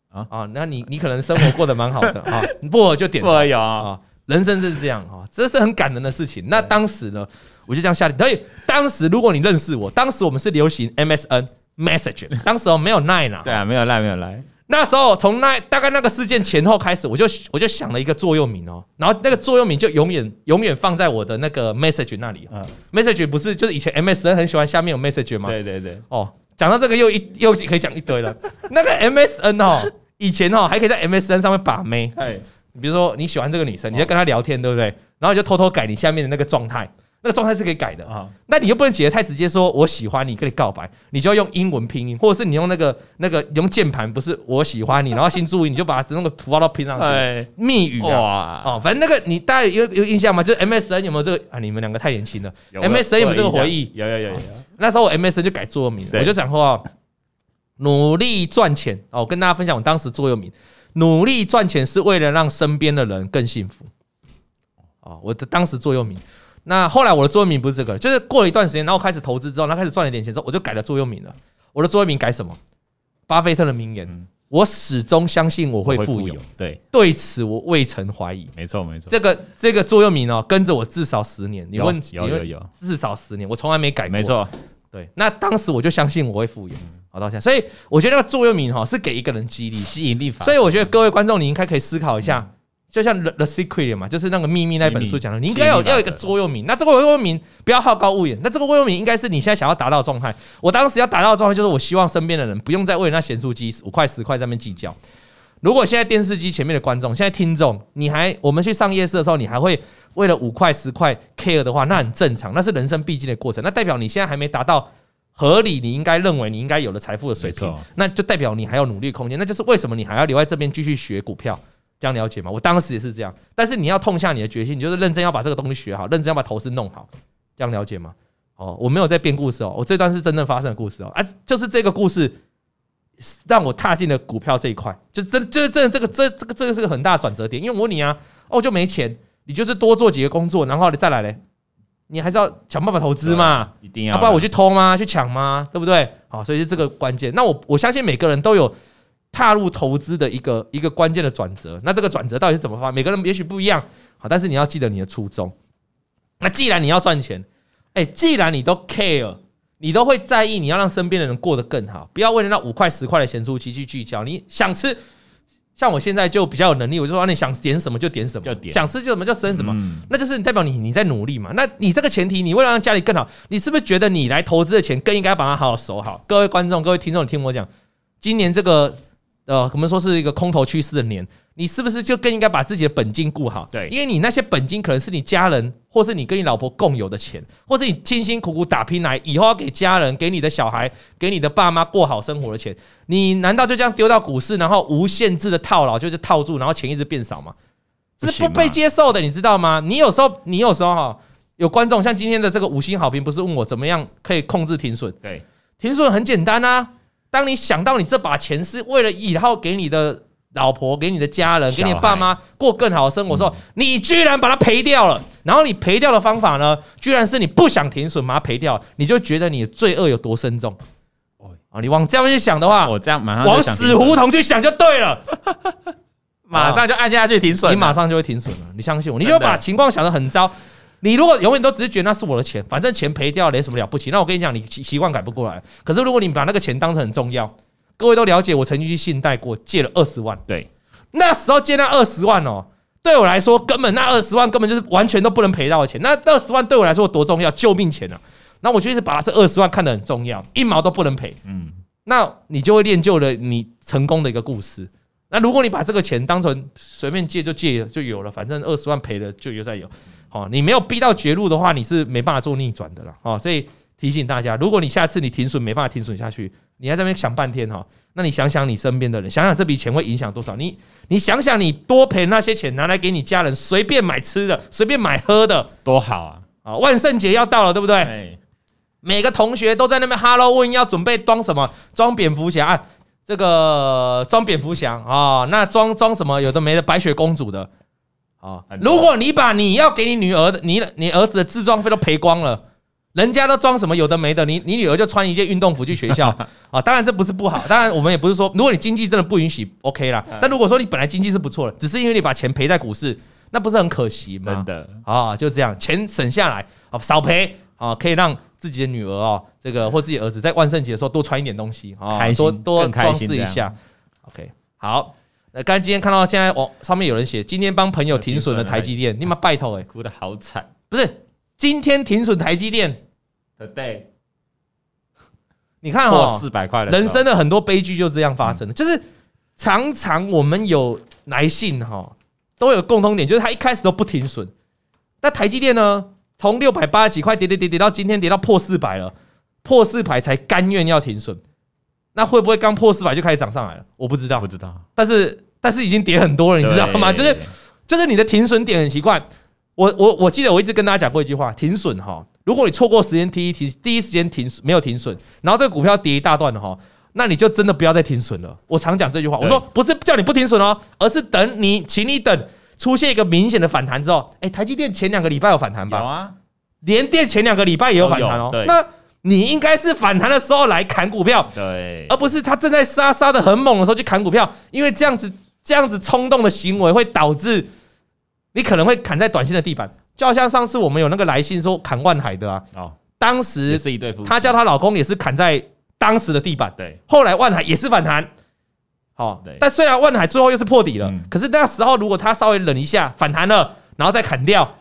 啊啊？那你你可能生活过得蛮好的啊，不就点不有啊？人生就是这样啊，这是很感人的事情。那当时呢，我就这样下定。所以当时如果你认识我，当时我们是流行 MSN Message，当时没有 Line 啊，对啊，没有 Line，没有 Line。那时候从那大概那个事件前后开始，我就我就想了一个座右铭哦，然后那个座右铭就永远永远放在我的那个 message 那里啊。message 不是就是以前 MSN 很喜欢下面有 message 吗？对对对。哦，讲到这个又一又可以讲一堆了。那个 MSN 哦，以前哦还可以在 MSN 上面把妹。哎，比如说你喜欢这个女生，你在跟她聊天，对不对？然后你就偷偷改你下面的那个状态。那个状态是可以改的。啊，那你又不能写的太直接，说我喜欢你，跟你告白，你就要用英文拼音，或者是你用那个那个用键盘，不是我喜欢你，然后先注意，你就把那个符号都拼上去，密语啊，哦，反正那个你大家有有印象吗？就是 MSN 有没有这个啊？你们两个太年轻了，MSN 有没有这个回忆？有有有有，那时候我 MSN 就改座右铭，我就想说，努力赚钱。哦，我跟大家分享我当时座右铭，努力赚钱是为了让身边的人更幸福，哦，我的当时座右铭。那后来我的座右铭不是这个，就是过了一段时间，然后开始投资之后，然后开始赚了一点钱之后，我就改了座右铭了。我的座右铭改什么？巴菲特的名言：嗯、我始终相信我会富有。对，对此我未曾怀疑。没错没错，这个这个座右铭哦，跟着我至少十年。你问有有有，有至少十年，我从来没改过。没错，对。那当时我就相信我会富有，好到现在。所以我觉得那个座右铭哈是给一个人激励、吸引力法。所以我觉得各位观众，你应该可以思考一下。嗯就像 The The Secret 嘛，就是那个秘密那本书讲的，你应该要要一个座右铭。那这个座右铭不要好高骛远，那这个座右铭应该是你现在想要达到的状态。我当时要达到的状态就是，我希望身边的人不用再为了那咸酥鸡五块十块在那边计较。如果现在电视机前面的观众，现在听众，你还我们去上夜市的时候，你还会为了五块十块 care 的话，那很正常，那是人生必经的过程。那代表你现在还没达到合理，你应该认为你应该有了财富的水平，那就代表你还有努力空间。那就是为什么你还要留在这边继续学股票。这样了解吗？我当时也是这样，但是你要痛下你的决心，你就是认真要把这个东西学好，认真要把投资弄好，这样了解吗？哦，我没有在编故事哦，我这段是真正发生的故事哦，啊，就是这个故事让我踏进了股票这一块，就是真，就是真的这个这这个这个是个很大的转折点，因为我问你啊，哦，就没钱，你就是多做几个工作，然后你再来嘞，你还是要想办法投资嘛，一定要，不然我去偷吗？去抢吗？对不对？好，所以是这个关键。那我我相信每个人都有踏入投资的一个一个关键的转折。那这个转折到底是怎么发？每个人也许不一样。好，但是你要记得你的初衷。那既然你要赚钱，哎，既然你都 care。你都会在意，你要让身边的人过得更好，不要为了那五块十块的咸酥鸡去计较。你想吃，像我现在就比较有能力，我就说你想点什么就点什么，想吃就什么就生什么，那就是代表你你在努力嘛。那你这个前提，你为了让家里更好，你是不是觉得你来投资的钱更应该把它好好守好？各位观众、各位听众，你听我讲，今年这个呃，我们说是一个空头趋势的年。你是不是就更应该把自己的本金顾好？对，因为你那些本金可能是你家人，或是你跟你老婆共有的钱，或是你辛辛苦苦打拼来以后要给家人、给你的小孩、给你的爸妈过好生活的钱，你难道就这样丢到股市，然后无限制的套牢，就是套住，然后钱一直变少吗？这是不被接受的，你知道吗？你有时候，你有时候哈，有观众像今天的这个五星好评，不是问我怎么样可以控制停损？对，停损很简单啊，当你想到你这把钱是为了以后给你的。老婆给你的家人，给你爸妈过更好的生活的时候，你居然把它赔掉了。然后你赔掉的方法呢，居然是你不想停损，把它赔掉，你就觉得你的罪恶有多深重。哦，你往这样去想的话，我这样马上往死胡同去想就对了，马上就按下去停损，你马上就会停损了。你相信我，你就把情况想得很糟。你如果永远都只是觉得那是我的钱，反正钱赔掉了，没什么了不起。那我跟你讲，你习习惯改不过来。可是如果你把那个钱当成很重要。各位都了解，我曾经去信贷过，借了二十万。对，那时候借那二十万哦，对我来说根本那二十万根本就是完全都不能赔到的钱。那二十万对我来说多重要，救命钱啊！那我就一直把这二十万看得很重要，一毛都不能赔。嗯，那你就会练就了你成功的一个故事。那如果你把这个钱当成随便借就借就有了，反正二十万赔了就有再有。好，你没有逼到绝路的话，你是没办法做逆转的了。哦，所以提醒大家，如果你下次你停损没办法停损下去。你在这边想半天哈，那你想想你身边的人，想想这笔钱会影响多少？你你想想你多赔那些钱拿来给你家人随便买吃的，随便买喝的，多好啊！啊，万圣节要到了，对不对？每个同学都在那边 Halloween 要准备装什么？装蝙蝠侠，这个装蝙蝠侠啊，那装装什么？有的没的，白雪公主的啊。如果你把你要给你女儿的、你你儿子的自装费都赔光了。人家都装什么有的没的，你你女儿就穿一件运动服去学校 啊？当然这不是不好，当然我们也不是说，如果你经济真的不允许，OK 啦。但如果说你本来经济是不错的，只是因为你把钱赔在股市，那不是很可惜吗？真的啊，就这样，钱省下来啊，少赔啊，可以让自己的女儿哦，这个或自己儿子在万圣节的时候多穿一点东西啊，多多装饰一下。OK，好，那刚今天看到现在哦，上面有人写今天帮朋友停损了台积电，你妈拜托哎，哭得好惨，不是今天停损台积电。对，你看哈，四百块的人生的很多悲剧就这样发生的，就是常常我们有来信哈，都有共通点，就是他一开始都不停损。那台积电呢，从六百八十几块跌跌跌跌到今天跌到破四百了，破四百才甘愿要停损。那会不会刚破四百就开始涨上来了？我不知道，不知道。但是但是已经跌很多了，你知道吗？就是就是你的停损点很奇怪。我我我记得我一直跟大家讲过一句话：停损哈。如果你错过时间，第一停第一时间停没有停损，然后这个股票跌一大段的哈，那你就真的不要再停损了。我常讲这句话，我说不是叫你不停损哦，而是等你，请你等出现一个明显的反弹之后，哎，台积电前两个礼拜有反弹吧？有啊，联电前两个礼拜也有反弹哦。那你应该是反弹的时候来砍股票，对，而不是它正在杀杀的很猛的时候去砍股票，因为这样子这样子冲动的行为会导致你可能会砍在短线的地板。就好像上次我们有那个来信说砍万海的啊，哦，当时是一对夫妻，她叫她老公也是砍在当时的地板，对，后来万海也是反弹，好，对，但虽然万海最后又是破底了，可是那时候如果他稍微忍一下反弹了，然后再砍掉，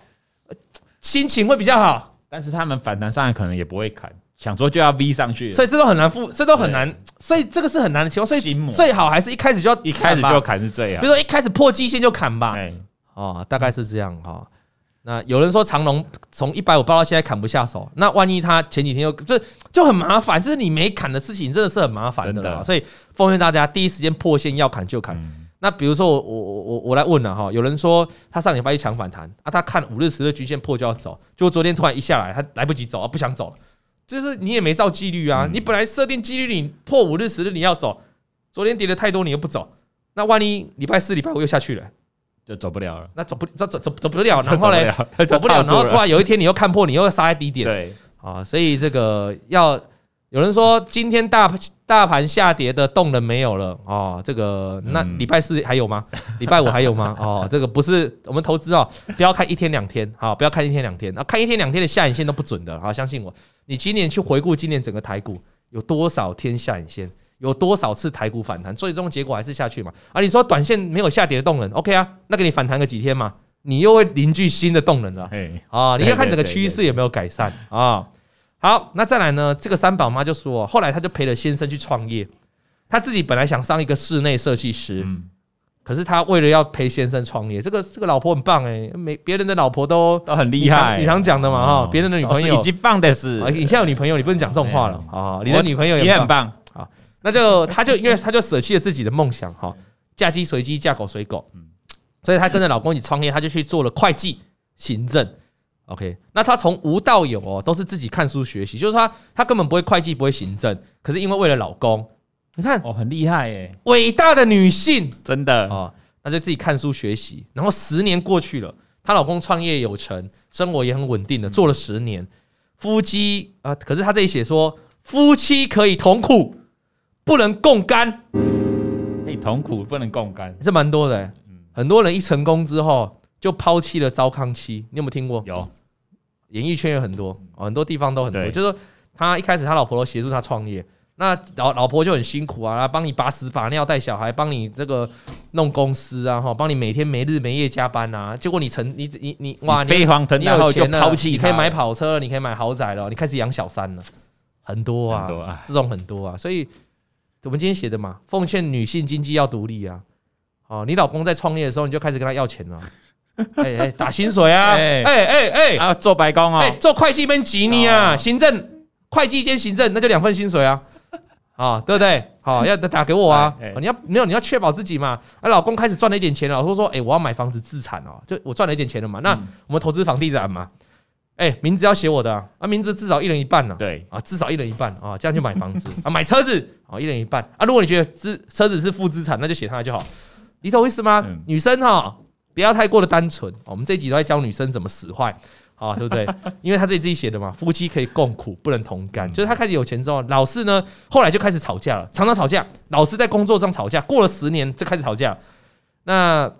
心情会比较好，但是他们反弹上来可能也不会砍，想说就要 V 上去，所以这都很难付，这都很难，所以这个是很难的情况，所以最好还是一开始就要一开始就砍是最好，比如说一开始破季线就砍吧，哦，大概是这样哈。那有人说长龙从一百五爆到现在砍不下手，那万一他前几天又就就很麻烦，就是你没砍的事情真的是很麻烦的了。所以奉劝大家第一时间破线要砍就砍。那比如说我我我我我来问了哈，有人说他上礼拜一抢反弹啊，他看五日十日均线破就要走，结果昨天突然一下来他来不及走啊，不想走了，就是你也没照纪律啊，你本来设定纪律你破五日十日你要走，昨天跌的太多你又不走，那万一礼拜四礼拜五又下去了。就走不了了。那走不走走走走不了，然后嘞走不 了，然后突然有一天你又看破，你又杀在低点。对啊，所以这个要有人说今天大大盘下跌的动能没有了哦，这个那礼拜四还有吗？礼拜五还有吗？哦，这个不是我们投资哦，不要看一天两天，好，不要看一天两天，啊，看一天两天的下影线都不准的，好，相信我，你今年去回顾今年整个台股有多少天下影线？有多少次台股反弹，最终结果还是下去嘛？啊，你说短线没有下跌的动能，OK 啊？那给你反弹个几天嘛，你又会凝聚新的动能了。啊，你要看整个趋势有没有改善啊？好，那再来呢？这个三宝妈就说，后来她就陪了先生去创业，她自己本来想上一个室内设计师，可是他为了要陪先生创业，这个这个老婆很棒哎，没别人的老婆都都很厉害，你常讲的嘛哈，别人的女朋友已经棒的是，你现在有女朋友，你不能讲这种话了啊，你的女朋友也很棒。啊。那就他就因为他就舍弃了自己的梦想哈，嫁鸡随鸡，嫁狗随狗，所以他跟着老公一起创业，他就去做了会计、行政。OK，那他从无到有哦，都是自己看书学习，就是说他他根本不会会计，不会行政，可是因为为了老公，你看哦，很厉害耶，伟大的女性，真的。哦，那就自己看书学习，然后十年过去了，她老公创业有成，生活也很稳定的，做了十年，夫妻啊，可是他这里写说夫妻可以同苦。不能共甘，可以同苦，不能共甘，这蛮多的、欸。很多人一成功之后就抛弃了糟糠妻，你有没有听过？有，演艺圈有很多，很多地方都很多。就是说他一开始他老婆都协助他创业，那老老婆就很辛苦啊，帮你把屎把尿带小孩，帮你这个弄公司啊，哈，帮你每天没日没夜加班啊。结果你成你你你哇，你飞黄腾达后就抛弃，你可以买跑车，你可以买豪宅了，你开始养小三了，很多啊，很多啊，这种很多啊，所以。我们今天写的嘛，奉劝女性经济要独立啊！哦，你老公在创业的时候，你就开始跟他要钱了，哎哎，打薪水啊，哎哎哎，啊，做白工啊，做会计边挤你啊，行政会计兼行政，那就两份薪水啊，啊，对不对？好，要打给我啊！你要没有，你要确保自己嘛。啊，老公开始赚了一点钱了，老公说，哎，我要买房子自产哦，就我赚了一点钱了嘛，那我们投资房地产嘛。哎、欸，名字要写我的啊，啊！名字至少一人一半呢。对啊，至少一人一半啊，这样去买房子 啊，买车子啊，一人一半啊。如果你觉得资车子是负资产，那就写他就好。你懂我意思吗？嗯、女生哈，不要太过的单纯。我们这一集都在教女生怎么使坏，啊，对不对？因为他自己自己写的嘛，夫妻可以共苦，不能同甘。就是他开始有钱之后，老四呢，后来就开始吵架了，常常吵架，老是在工作上吵架。过了十年，就开始吵架。那。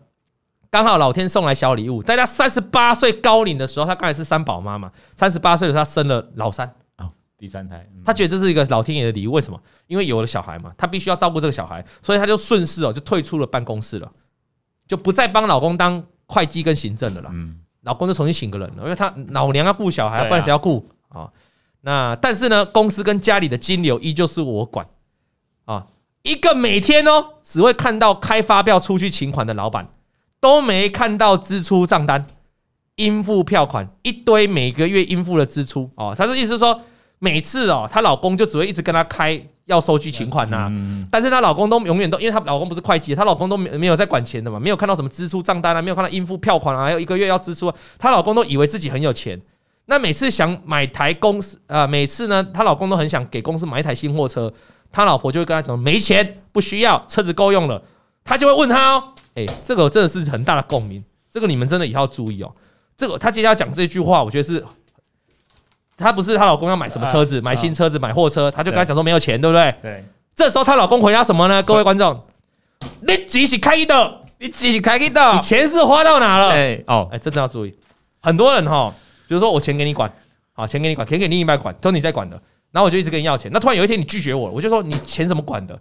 刚好老天送来小礼物，在他三十八岁高龄的时候，他刚才是三宝妈嘛，三十八岁的时候他生了老三哦，第三胎，他觉得这是一个老天爷的礼物。为什么？因为有了小孩嘛，他必须要照顾这个小孩，所以他就顺势哦，就退出了办公室了，就不再帮老公当会计跟行政的了。嗯，老公就重新请个人，因为他老娘要顾小孩，不然谁要顾啊？那但是呢，公司跟家里的金流依旧是我管啊，一个每天哦只会看到开发票出去请款的老板。都没看到支出账单，应付票款一堆，每个月应付的支出哦。他的意思是说，每次哦，她老公就只会一直跟她开要收据请款呐，但是她老公都永远都，因为她老公不是会计，她老公都没没有在管钱的嘛，没有看到什么支出账单啊，没有看到应付票款啊，还有一个月要支出，她老公都以为自己很有钱。那每次想买台公司啊，每次呢，她老公都很想给公司买一台新货车，她老婆就会跟他讲没钱，不需要，车子够用了，他就会问他哦。哎，这个真的是很大的共鸣，这个你们真的以后要注意哦。这个他接下来讲这句话，我觉得是，她不是她老公要买什么车子，买新车子，买货车，她就跟他讲说没有钱，对不对？对。这时候她老公回答什么呢？各位观众，你自己开的？你自己开的？你钱是花到哪了？哎哦，哎，真的要注意。很多人哈，比如说我钱给你管，好，钱给你管，钱给另一半管，都你在管的，然后我就一直跟你要钱。那突然有一天你拒绝我了，我就说你钱怎么管的？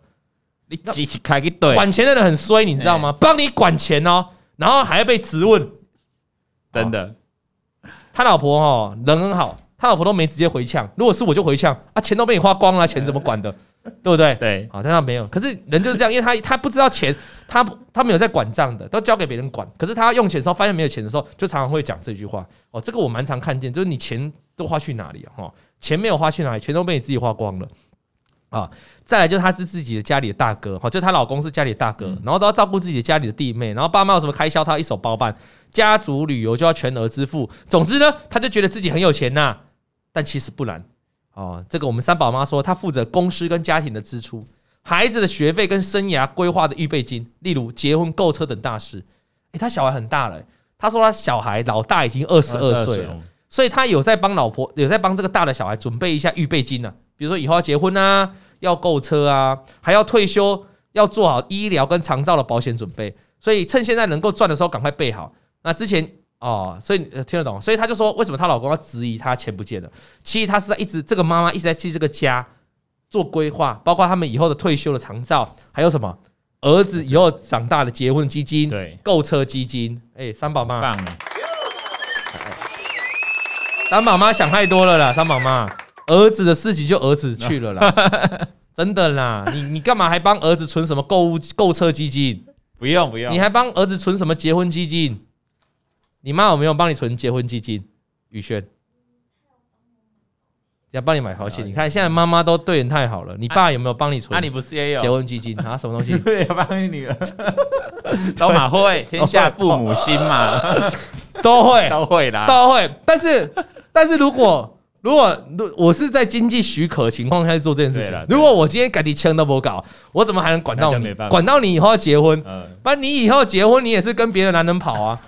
你自己开一堆，管钱的人很衰，你知道吗？帮你管钱哦，然后还要被质问，真的。他老婆哦，人很好，他老婆都没直接回呛。如果是我就回呛啊，钱都被你花光了，钱怎么管的？对不对？对，好，但他没有。可是人就是这样，因为他他不知道钱，他他没有在管账的，都交给别人管。可是他要用钱的时候，发现没有钱的时候，就常常会讲这句话。哦，这个我蛮常看见，就是你钱都花去哪里啊？哈，钱没有花去哪里，全都被你自己花光了。啊，再来就是他是自己的家里的大哥，哈，就她老公是家里的大哥，然后都要照顾自己的家里的弟妹，然后爸妈有什么开销，他一手包办，家族旅游就要全额支付。总之呢，他就觉得自己很有钱呐，但其实不然。哦，这个我们三宝妈说，她负责公司跟家庭的支出，孩子的学费跟生涯规划的预备金，例如结婚、购车等大事。哎，他小孩很大了。他说他小孩老大已经二十二岁了，所以他有在帮老婆，有在帮这个大的小孩准备一下预备金呢。比如说以后要结婚啊，要购车啊，还要退休，要做好医疗跟长照的保险准备。所以趁现在能够赚的时候，赶快备好。那之前哦，所以听得懂。所以他就说，为什么她老公要质疑她钱不见了？其实她是在一直这个妈妈一直在替这个家做规划，包括他们以后的退休的长照，还有什么？儿子以后长大的结婚基金，对，购车基金，哎，三宝妈，棒！三宝妈想太多了啦，三宝妈，儿子的事情就儿子去了啦，真的啦，你你干嘛还帮儿子存什么购物购车基金？不用不用，你还帮儿子存什么结婚基金？你妈有没有帮你存结婚基金？宇轩。要帮你买保险，你看现在妈妈都对人太好了。你爸有没有帮你存？那你不是也有结婚基金啊？什么东西？对，帮你女儿。都马会，天下父母心嘛，都会，都会的，都会。但是，但是如果如果我是在经济许可情况下做这件事情，如果我今天赶紧签都不搞，我怎么还能管到你？管到你以后要结婚，不然你以后结婚，你也是跟别的男人跑啊，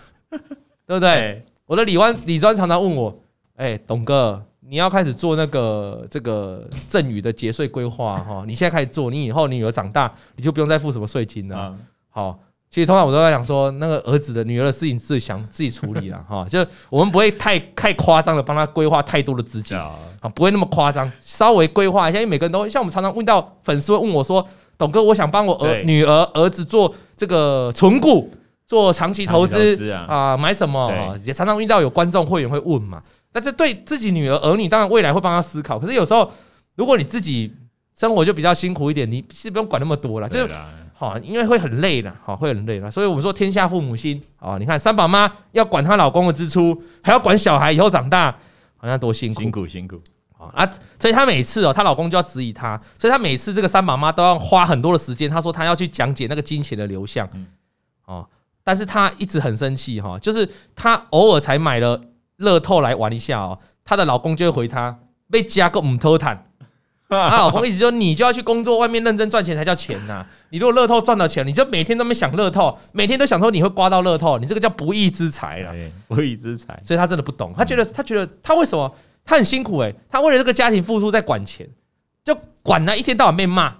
对不对？我的李湾李专常常问我，哎，董哥。你要开始做那个这个赠与的节税规划哈，你现在开始做，你以后你女儿长大，你就不用再付什么税金了。好，其实通常我都在想说，那个儿子的女儿的事情自己想自己处理了 哈，就我们不会太太夸张的帮他规划太多的资金啊，不会那么夸张，稍微规划一下，因为每个人都像我们常常问到粉丝会问我说，董哥，我想帮我儿女儿儿子做这个存股，做长期投资啊，买什么？也常常遇到有观众会员会问嘛。那这对自己女儿儿女，当然未来会帮他思考。可是有时候，如果你自己生活就比较辛苦一点，你是不用管那么多了，就是好，因为会很累的，好，会很累了。所以我们说天下父母心啊，你看三宝妈要管她老公的支出，还要管小孩以后长大，好像多辛苦，辛苦辛苦啊！所以她每次哦，她老公就要质疑她，所以她每次这个三宝妈都要花很多的时间。她说她要去讲解那个金钱的流向，哦，但是她一直很生气哈，就是她偶尔才买了。乐透来玩一下哦，她的老公就会回她被加个唔偷坦，她 老公意思说你就要去工作，外面认真赚钱才叫钱呐。你如果乐透赚到钱，你就每天都没想乐透，每天都想说你会刮到乐透，你这个叫不义之财了。不义之财，所以她真的不懂，她觉得她觉得她为什么她很辛苦诶，他为了这个家庭付出在管钱，就管了一天到晚被骂，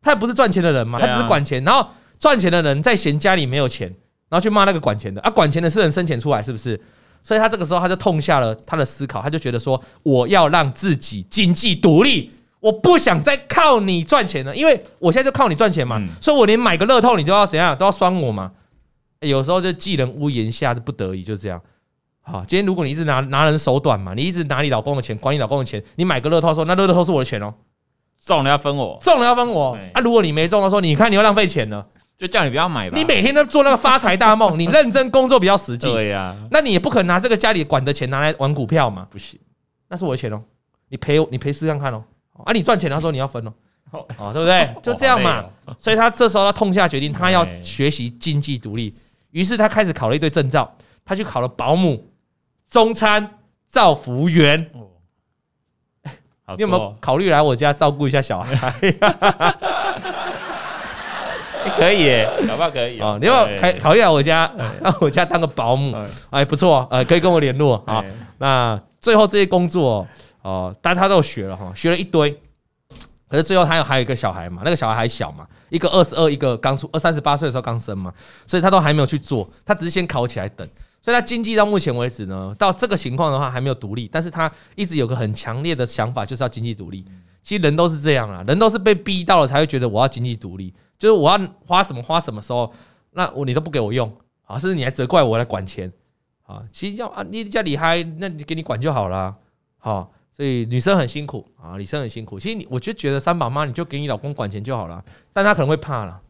她也不是赚钱的人嘛，她只是管钱，然后赚钱的人在嫌家里没有钱，然后去骂那个管钱的啊，管钱的是人生钱出来是不是？所以他这个时候他就痛下了他的思考，他就觉得说，我要让自己经济独立，我不想再靠你赚钱了，因为我现在就靠你赚钱嘛，所以我连买个乐透你都要怎样，都要酸我嘛。有时候就寄人屋檐下，不得已就这样。好，今天如果你一直拿拿人手短嘛，你一直拿你老公的钱，管你老公的钱，你买个乐透说那乐透是我的钱哦，中了要分我，中了要分我啊。如果你没中他说，你看你又浪费钱了。就叫你不要买吧。你每天都做那个发财大梦，你认真工作比较实际。对呀，那你也不可能拿这个家里管的钱拿来玩股票嘛？不行，那是我的钱哦，你赔我，你赔试看看哦。啊，你赚钱，他说你要分哦，哦，对不对？就这样嘛。所以他这时候他痛下决定，他要学习经济独立。于是他开始考了一堆证照，他去考了保姆、中餐、照服务员。你有没有考虑来我家照顾一下小孩？可以，好不好？可以哦。你要考考虑来我家，让 我家当个保姆，哎，不错，呃，可以跟我联络啊。那最后这些工作哦，但他都学了哈，学了一堆。可是最后他有还有一个小孩嘛，那个小孩还小嘛，一个二十二，一个刚出二三十八岁的时候刚生嘛，所以他都还没有去做，他只是先考起来等。所以他经济到目前为止呢，到这个情况的话还没有独立，但是他一直有个很强烈的想法，就是要经济独立。其实人都是这样啊，人都是被逼到了才会觉得我要经济独立。就是我要花什么花什么时候，那我你都不给我用啊，甚至你还责怪我来管钱啊。其实要啊，你家里嗨那你给你管就好了，好。所以女生很辛苦啊，女生很辛苦。其实你我就觉得三宝妈你就给你老公管钱就好了，但他可能会怕了，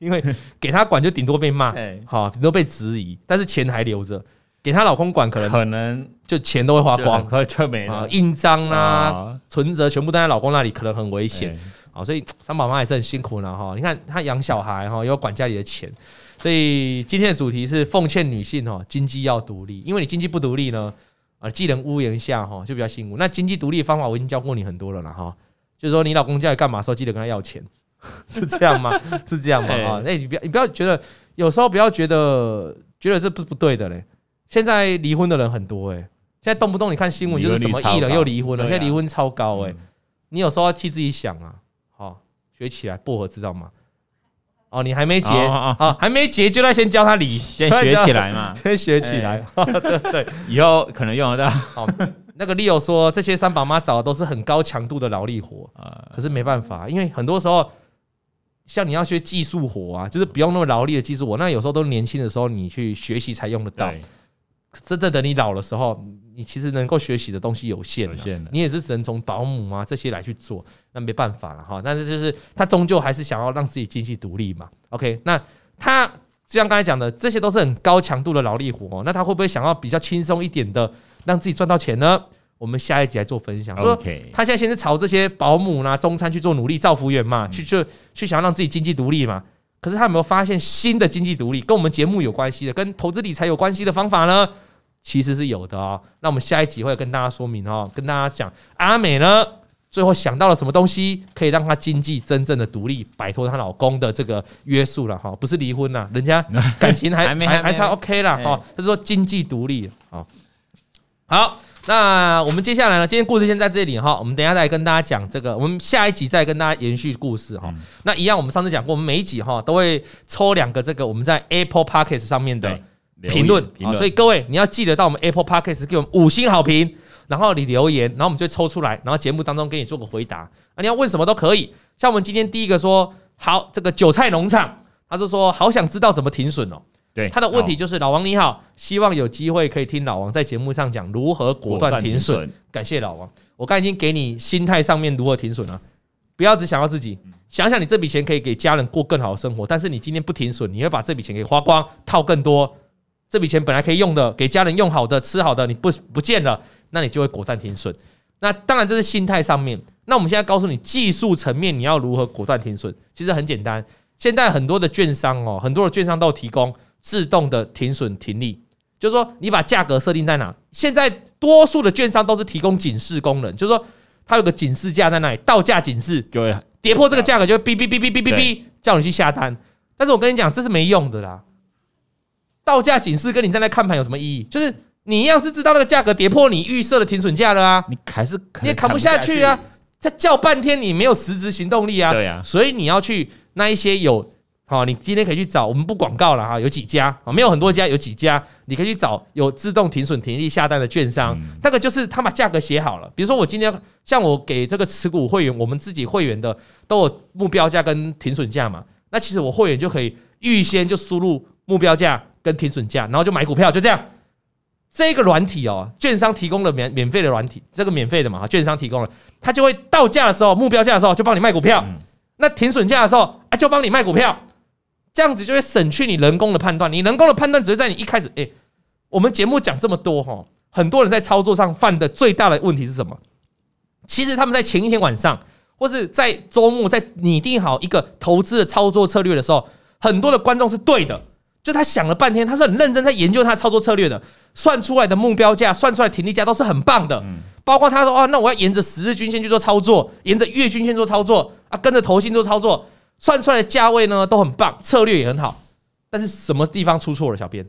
因为给他管就顶多被骂，好顶多被质疑，但是钱还留着。给他老公管可能可能就钱都会花光，就没了。印章啊，存折全部都在老公那里，可能很危险。啊，所以三宝妈也是很辛苦呢哈。你看她养小孩哈，又管家里的钱，所以今天的主题是奉劝女性哈，经济要独立。因为你经济不独立呢，啊，寄人屋檐下哈，就比较辛苦。那经济独立的方法我已经教过你很多了了哈，就是说你老公叫你干嘛时候记得跟他要钱，是这样吗？是这样吗？啊，那你不要你不要觉得有时候不要觉得觉得这不不对的嘞。现在离婚的人很多哎、欸，现在动不动你看新闻就是什么艺人又离婚了，现在离婚超高哎、欸。你有时候要替自己想啊，好学起来，薄荷知道吗？哦，你还没结啊？还没结就要先教他理，先学起来嘛，先学起来。对对，以后可能用得到。好，那个 Leo 说，这些三宝妈找的都是很高强度的劳力活啊，可是没办法，因为很多时候像你要学技术活啊，就是不用那么劳力的技术活，那有时候都年轻的时候你去学习才用得到。真的等你老的时候，你其实能够学习的东西有限，有限的，你也是只能从保姆啊这些来去做，那没办法了哈。但是就是他终究还是想要让自己经济独立嘛。OK，那他就像刚才讲的，这些都是很高强度的劳力活，那他会不会想要比较轻松一点的让自己赚到钱呢？我们下一集来做分享。说他现在先是朝这些保姆啦、中餐去做努力，造福员嘛，去去去想要让自己经济独立嘛。可是他有没有发现新的经济独立，跟我们节目有关系的，跟投资理财有关系的方法呢？其实是有的哦。那我们下一集会跟大家说明哦，跟大家讲阿美呢，最后想到了什么东西，可以让她经济真正的独立，摆脱她老公的这个约束了哈。不是离婚呐，人家 感情还还还差 OK 啦哈。他说经济独立啊。好，那我们接下来呢，今天故事先在这里哈。我们等一下再跟大家讲这个，我们下一集再跟大家延续故事哈。那一样，我们上次讲过，我们每一集哈都会抽两个这个我们在 Apple Podcast 上面的评论啊。所以各位你要记得到我们 Apple Podcast 给我们五星好评，然后你留言，然后我们就抽出来，然后节目当中给你做个回答啊。你要问什么都可以，像我们今天第一个说，好，这个韭菜农场，他就说好想知道怎么停损哦。对，他的问题就是老王你好，希望有机会可以听老王在节目上讲如何果断停损。感谢老王，我刚才已经给你心态上面如何停损了，不要只想到自己，想想你这笔钱可以给家人过更好的生活，但是你今天不停损，你会把这笔钱给花光，套更多。这笔钱本来可以用的，给家人用好的、吃好的，你不不见了，那你就会果断停损。那当然这是心态上面。那我们现在告诉你技术层面你要如何果断停损，其实很简单。现在很多的券商哦，很多的券商都有提供。自动的停损停利，就是说你把价格设定在哪？现在多数的券商都是提供警示功能，就是说它有个警示价在那里，到价警示，就会跌破这个价格就哔哔哔哔哔哔，叫你去下单。但是我跟你讲，这是没用的啦。到价警示跟你在那看盘有什么意义？就是你要是知道那个价格跌破你预设的停损价了啊，你还是你也扛不下去啊。再叫半天你没有实质行动力啊。对啊，所以你要去那一些有。好，你今天可以去找，我们不广告了哈，有几家啊，没有很多家，有几家，你可以去找有自动停损停利下单的券商，那个就是他把价格写好了。比如说我今天像我给这个持股会员，我们自己会员的都有目标价跟停损价嘛，那其实我会员就可以预先就输入目标价跟停损价，然后就买股票，就这样。这个软体哦，券商提供了免免费的软体，这个免费的嘛，券商提供了，它就会到价的时候，目标价的时候就帮你卖股票，那停损价的时候啊就帮你卖股票。这样子就会省去你人工的判断，你人工的判断只是在你一开始。诶，我们节目讲这么多哈，很多人在操作上犯的最大的问题是什么？其实他们在前一天晚上，或是在周末，在拟定好一个投资的操作策略的时候，很多的观众是对的，就他想了半天，他是很认真在研究他的操作策略的，算出来的目标价、算出来的停利价都是很棒的。包括他说哦，那我要沿着十日均线去做操作，沿着月均线做操作啊，跟着投信做操作。算出来的价位呢都很棒，策略也很好，但是什么地方出错了？小编，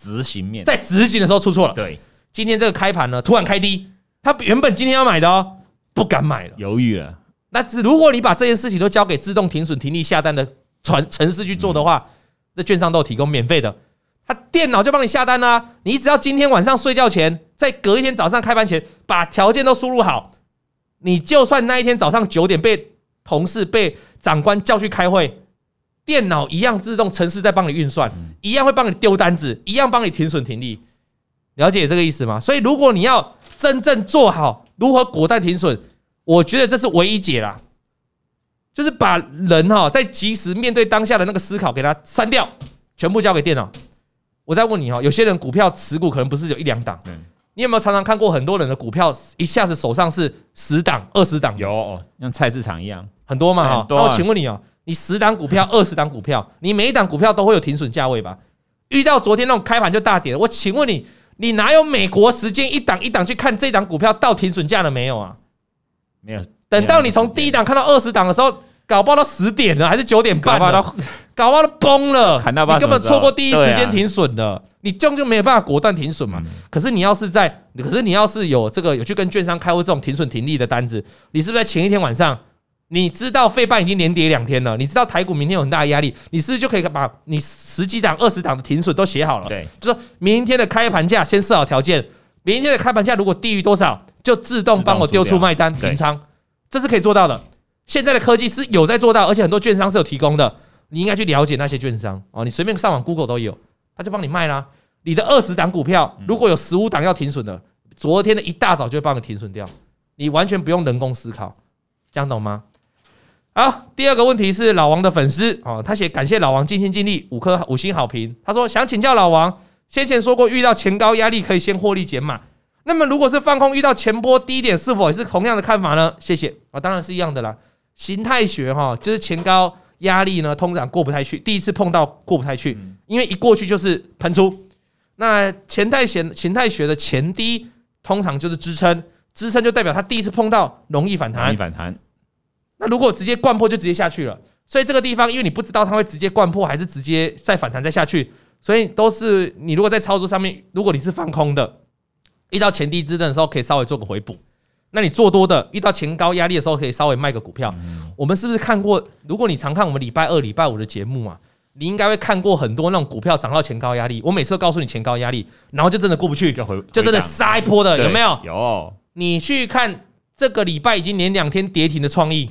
执行面在执行的时候出错了。对，今天这个开盘呢突然开低，他原本今天要买的哦，不敢买了，犹豫了。那只如果你把这件事情都交给自动停损停利下单的传程式去做的话，那券商都有提供免费的，他电脑就帮你下单啦。你只要今天晚上睡觉前，在隔一天早上开盘前把条件都输入好，你就算那一天早上九点被同事被长官叫去开会，电脑一样自动程式在帮你运算，一样会帮你丢单子，一样帮你停损停利，了解这个意思吗？所以如果你要真正做好如何果断停损，我觉得这是唯一解啦，就是把人哈在及时面对当下的那个思考给它删掉，全部交给电脑。我再问你哈，有些人股票持股可能不是有一两档，你有没有常常看过很多人的股票一下子手上是十档、二十档？有，像菜市场一样。很多嘛哈，那我请问你哦，你十档股票、二十档股票，你每一档股票都会有停损价位吧？遇到昨天那种开盘就大跌，我请问你，你哪有美国时间一档一档去看这档股票到停损价了没有啊？没有。等到你从第一档看到二十档的时候，搞不好都十点了，还是九点半了，搞不好都崩了，你根本错过第一时间停损了，你这样就没有办法果断停损嘛。可是你要是在，可是你要是有这个有去跟券商开过这种停损停利的单子，你是不是在前一天晚上，你知道费半已经连跌两天了，你知道台股明天有很大的压力，你是不是就可以把你十几档、二十档的停损都写好了？对，就说明天的开盘价先设好条件，明天的开盘价如果低于多少，就自动帮我丢出卖单平仓，这是可以做到的。现在的科技是有在做到，而且很多券商是有提供的，你应该去了解那些券商哦。你随便上网 Google 都有，他就帮你卖啦。你的二十档股票如果有十五档要停损的，昨天的一大早就会帮你停损掉，你完全不用人工思考，这样懂吗？好，第二个问题是老王的粉丝哦，他写感谢老王尽心尽力，五颗五星好评。他说想请教老王，先前说过遇到前高压力可以先获利减码，那么如果是放空遇到前波低点，是否也是同样的看法呢？谢谢啊，当然是一样的啦。形态学哈，就是前高压力呢，通常过不太去。第一次碰到过不太去，因为一过去就是喷出。那前态形形态学的前低通常就是支撑，支撑就代表它第一次碰到容易反弹。容易反弹。那如果直接灌破就直接下去了。所以这个地方，因为你不知道它会直接灌破还是直接再反弹再下去，所以都是你如果在操作上面，如果你是放空的，遇到前低支撑的时候，可以稍微做个回补。那你做多的，遇到前高压力的时候，可以稍微卖个股票。我们是不是看过？如果你常看我们礼拜二、礼拜五的节目啊，你应该会看过很多那种股票涨到前高压力。我每次都告诉你前高压力，然后就真的过不去，就回就真的杀一波的，有没有？有。你去看这个礼拜已经连两天跌停的创意，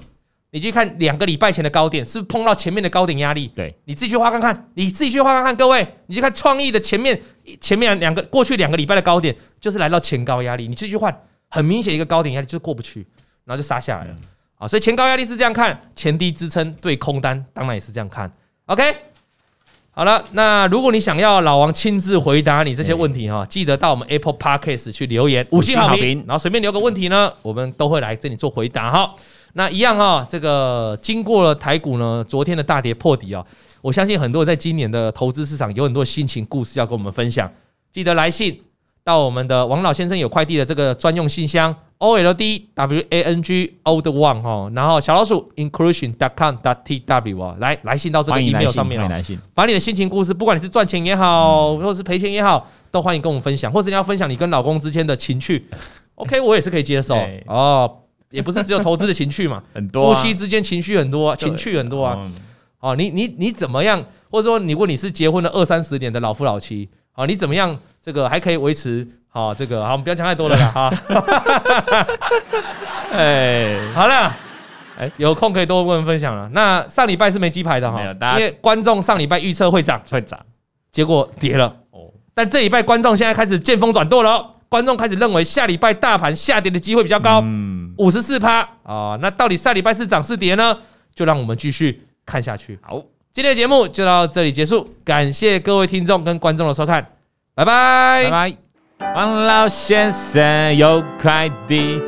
你去看两个礼拜前的高点，是不是碰到前面的高点压力？对，你自己去画看看，你自己去画看看，各位，你去看创意的前面前面两个过去两个礼拜的高点，就是来到前高压力，你自己去换。很明显，一个高点压力就是过不去，然后就杀下来了啊！所以前高压力是这样看，前低支撑对空单当然也是这样看。OK，好了，那如果你想要老王亲自回答你这些问题哈，记得到我们 Apple Podcast 去留言五星好评，然后随便留个问题呢，我们都会来这里做回答哈。那一样哈，这个经过了台股呢昨天的大跌破底啊，我相信很多人在今年的投资市场有很多心情故事要跟我们分享，记得来信。到我们的王老先生有快递的这个专用信箱 o l d w a n g old one 哈，然后小老鼠 inclusion dot com dot t w 啊，来来信到这个 email 上面来信，把你的心情故事，不管你是赚钱也好，或者是赔钱也好，都欢迎跟我们分享，或者你要分享你跟老公之间的情趣，OK，我也是可以接受。哦，也不是只有投资的情绪嘛，很多夫妻之间情绪很多，情趣很多啊，哦，你你你怎么样？或者说，如果你是结婚了二三十年的老夫老妻，好，你怎么样？这个还可以维持好，这个好，我们不要讲太多了啦，哈。哎，好了，哎，有空可以多问问分享了。那上礼拜是没鸡排的哈，因为观众上礼拜预测会涨，会涨，结果跌了。哦，但这礼拜观众现在开始见风转舵了，观众开始认为下礼拜大盘下跌的机会比较高，嗯，五十四趴啊。那到底下礼拜是涨是跌呢？就让我们继续看下去。好。今天的节目就到这里结束，感谢各位听众跟观众的收看，拜拜拜拜。王老先生有快递，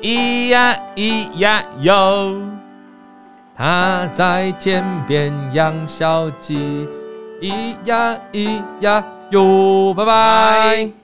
咿呀咿呀哟，他在天边养小鸡，咿呀咿呀哟，拜拜。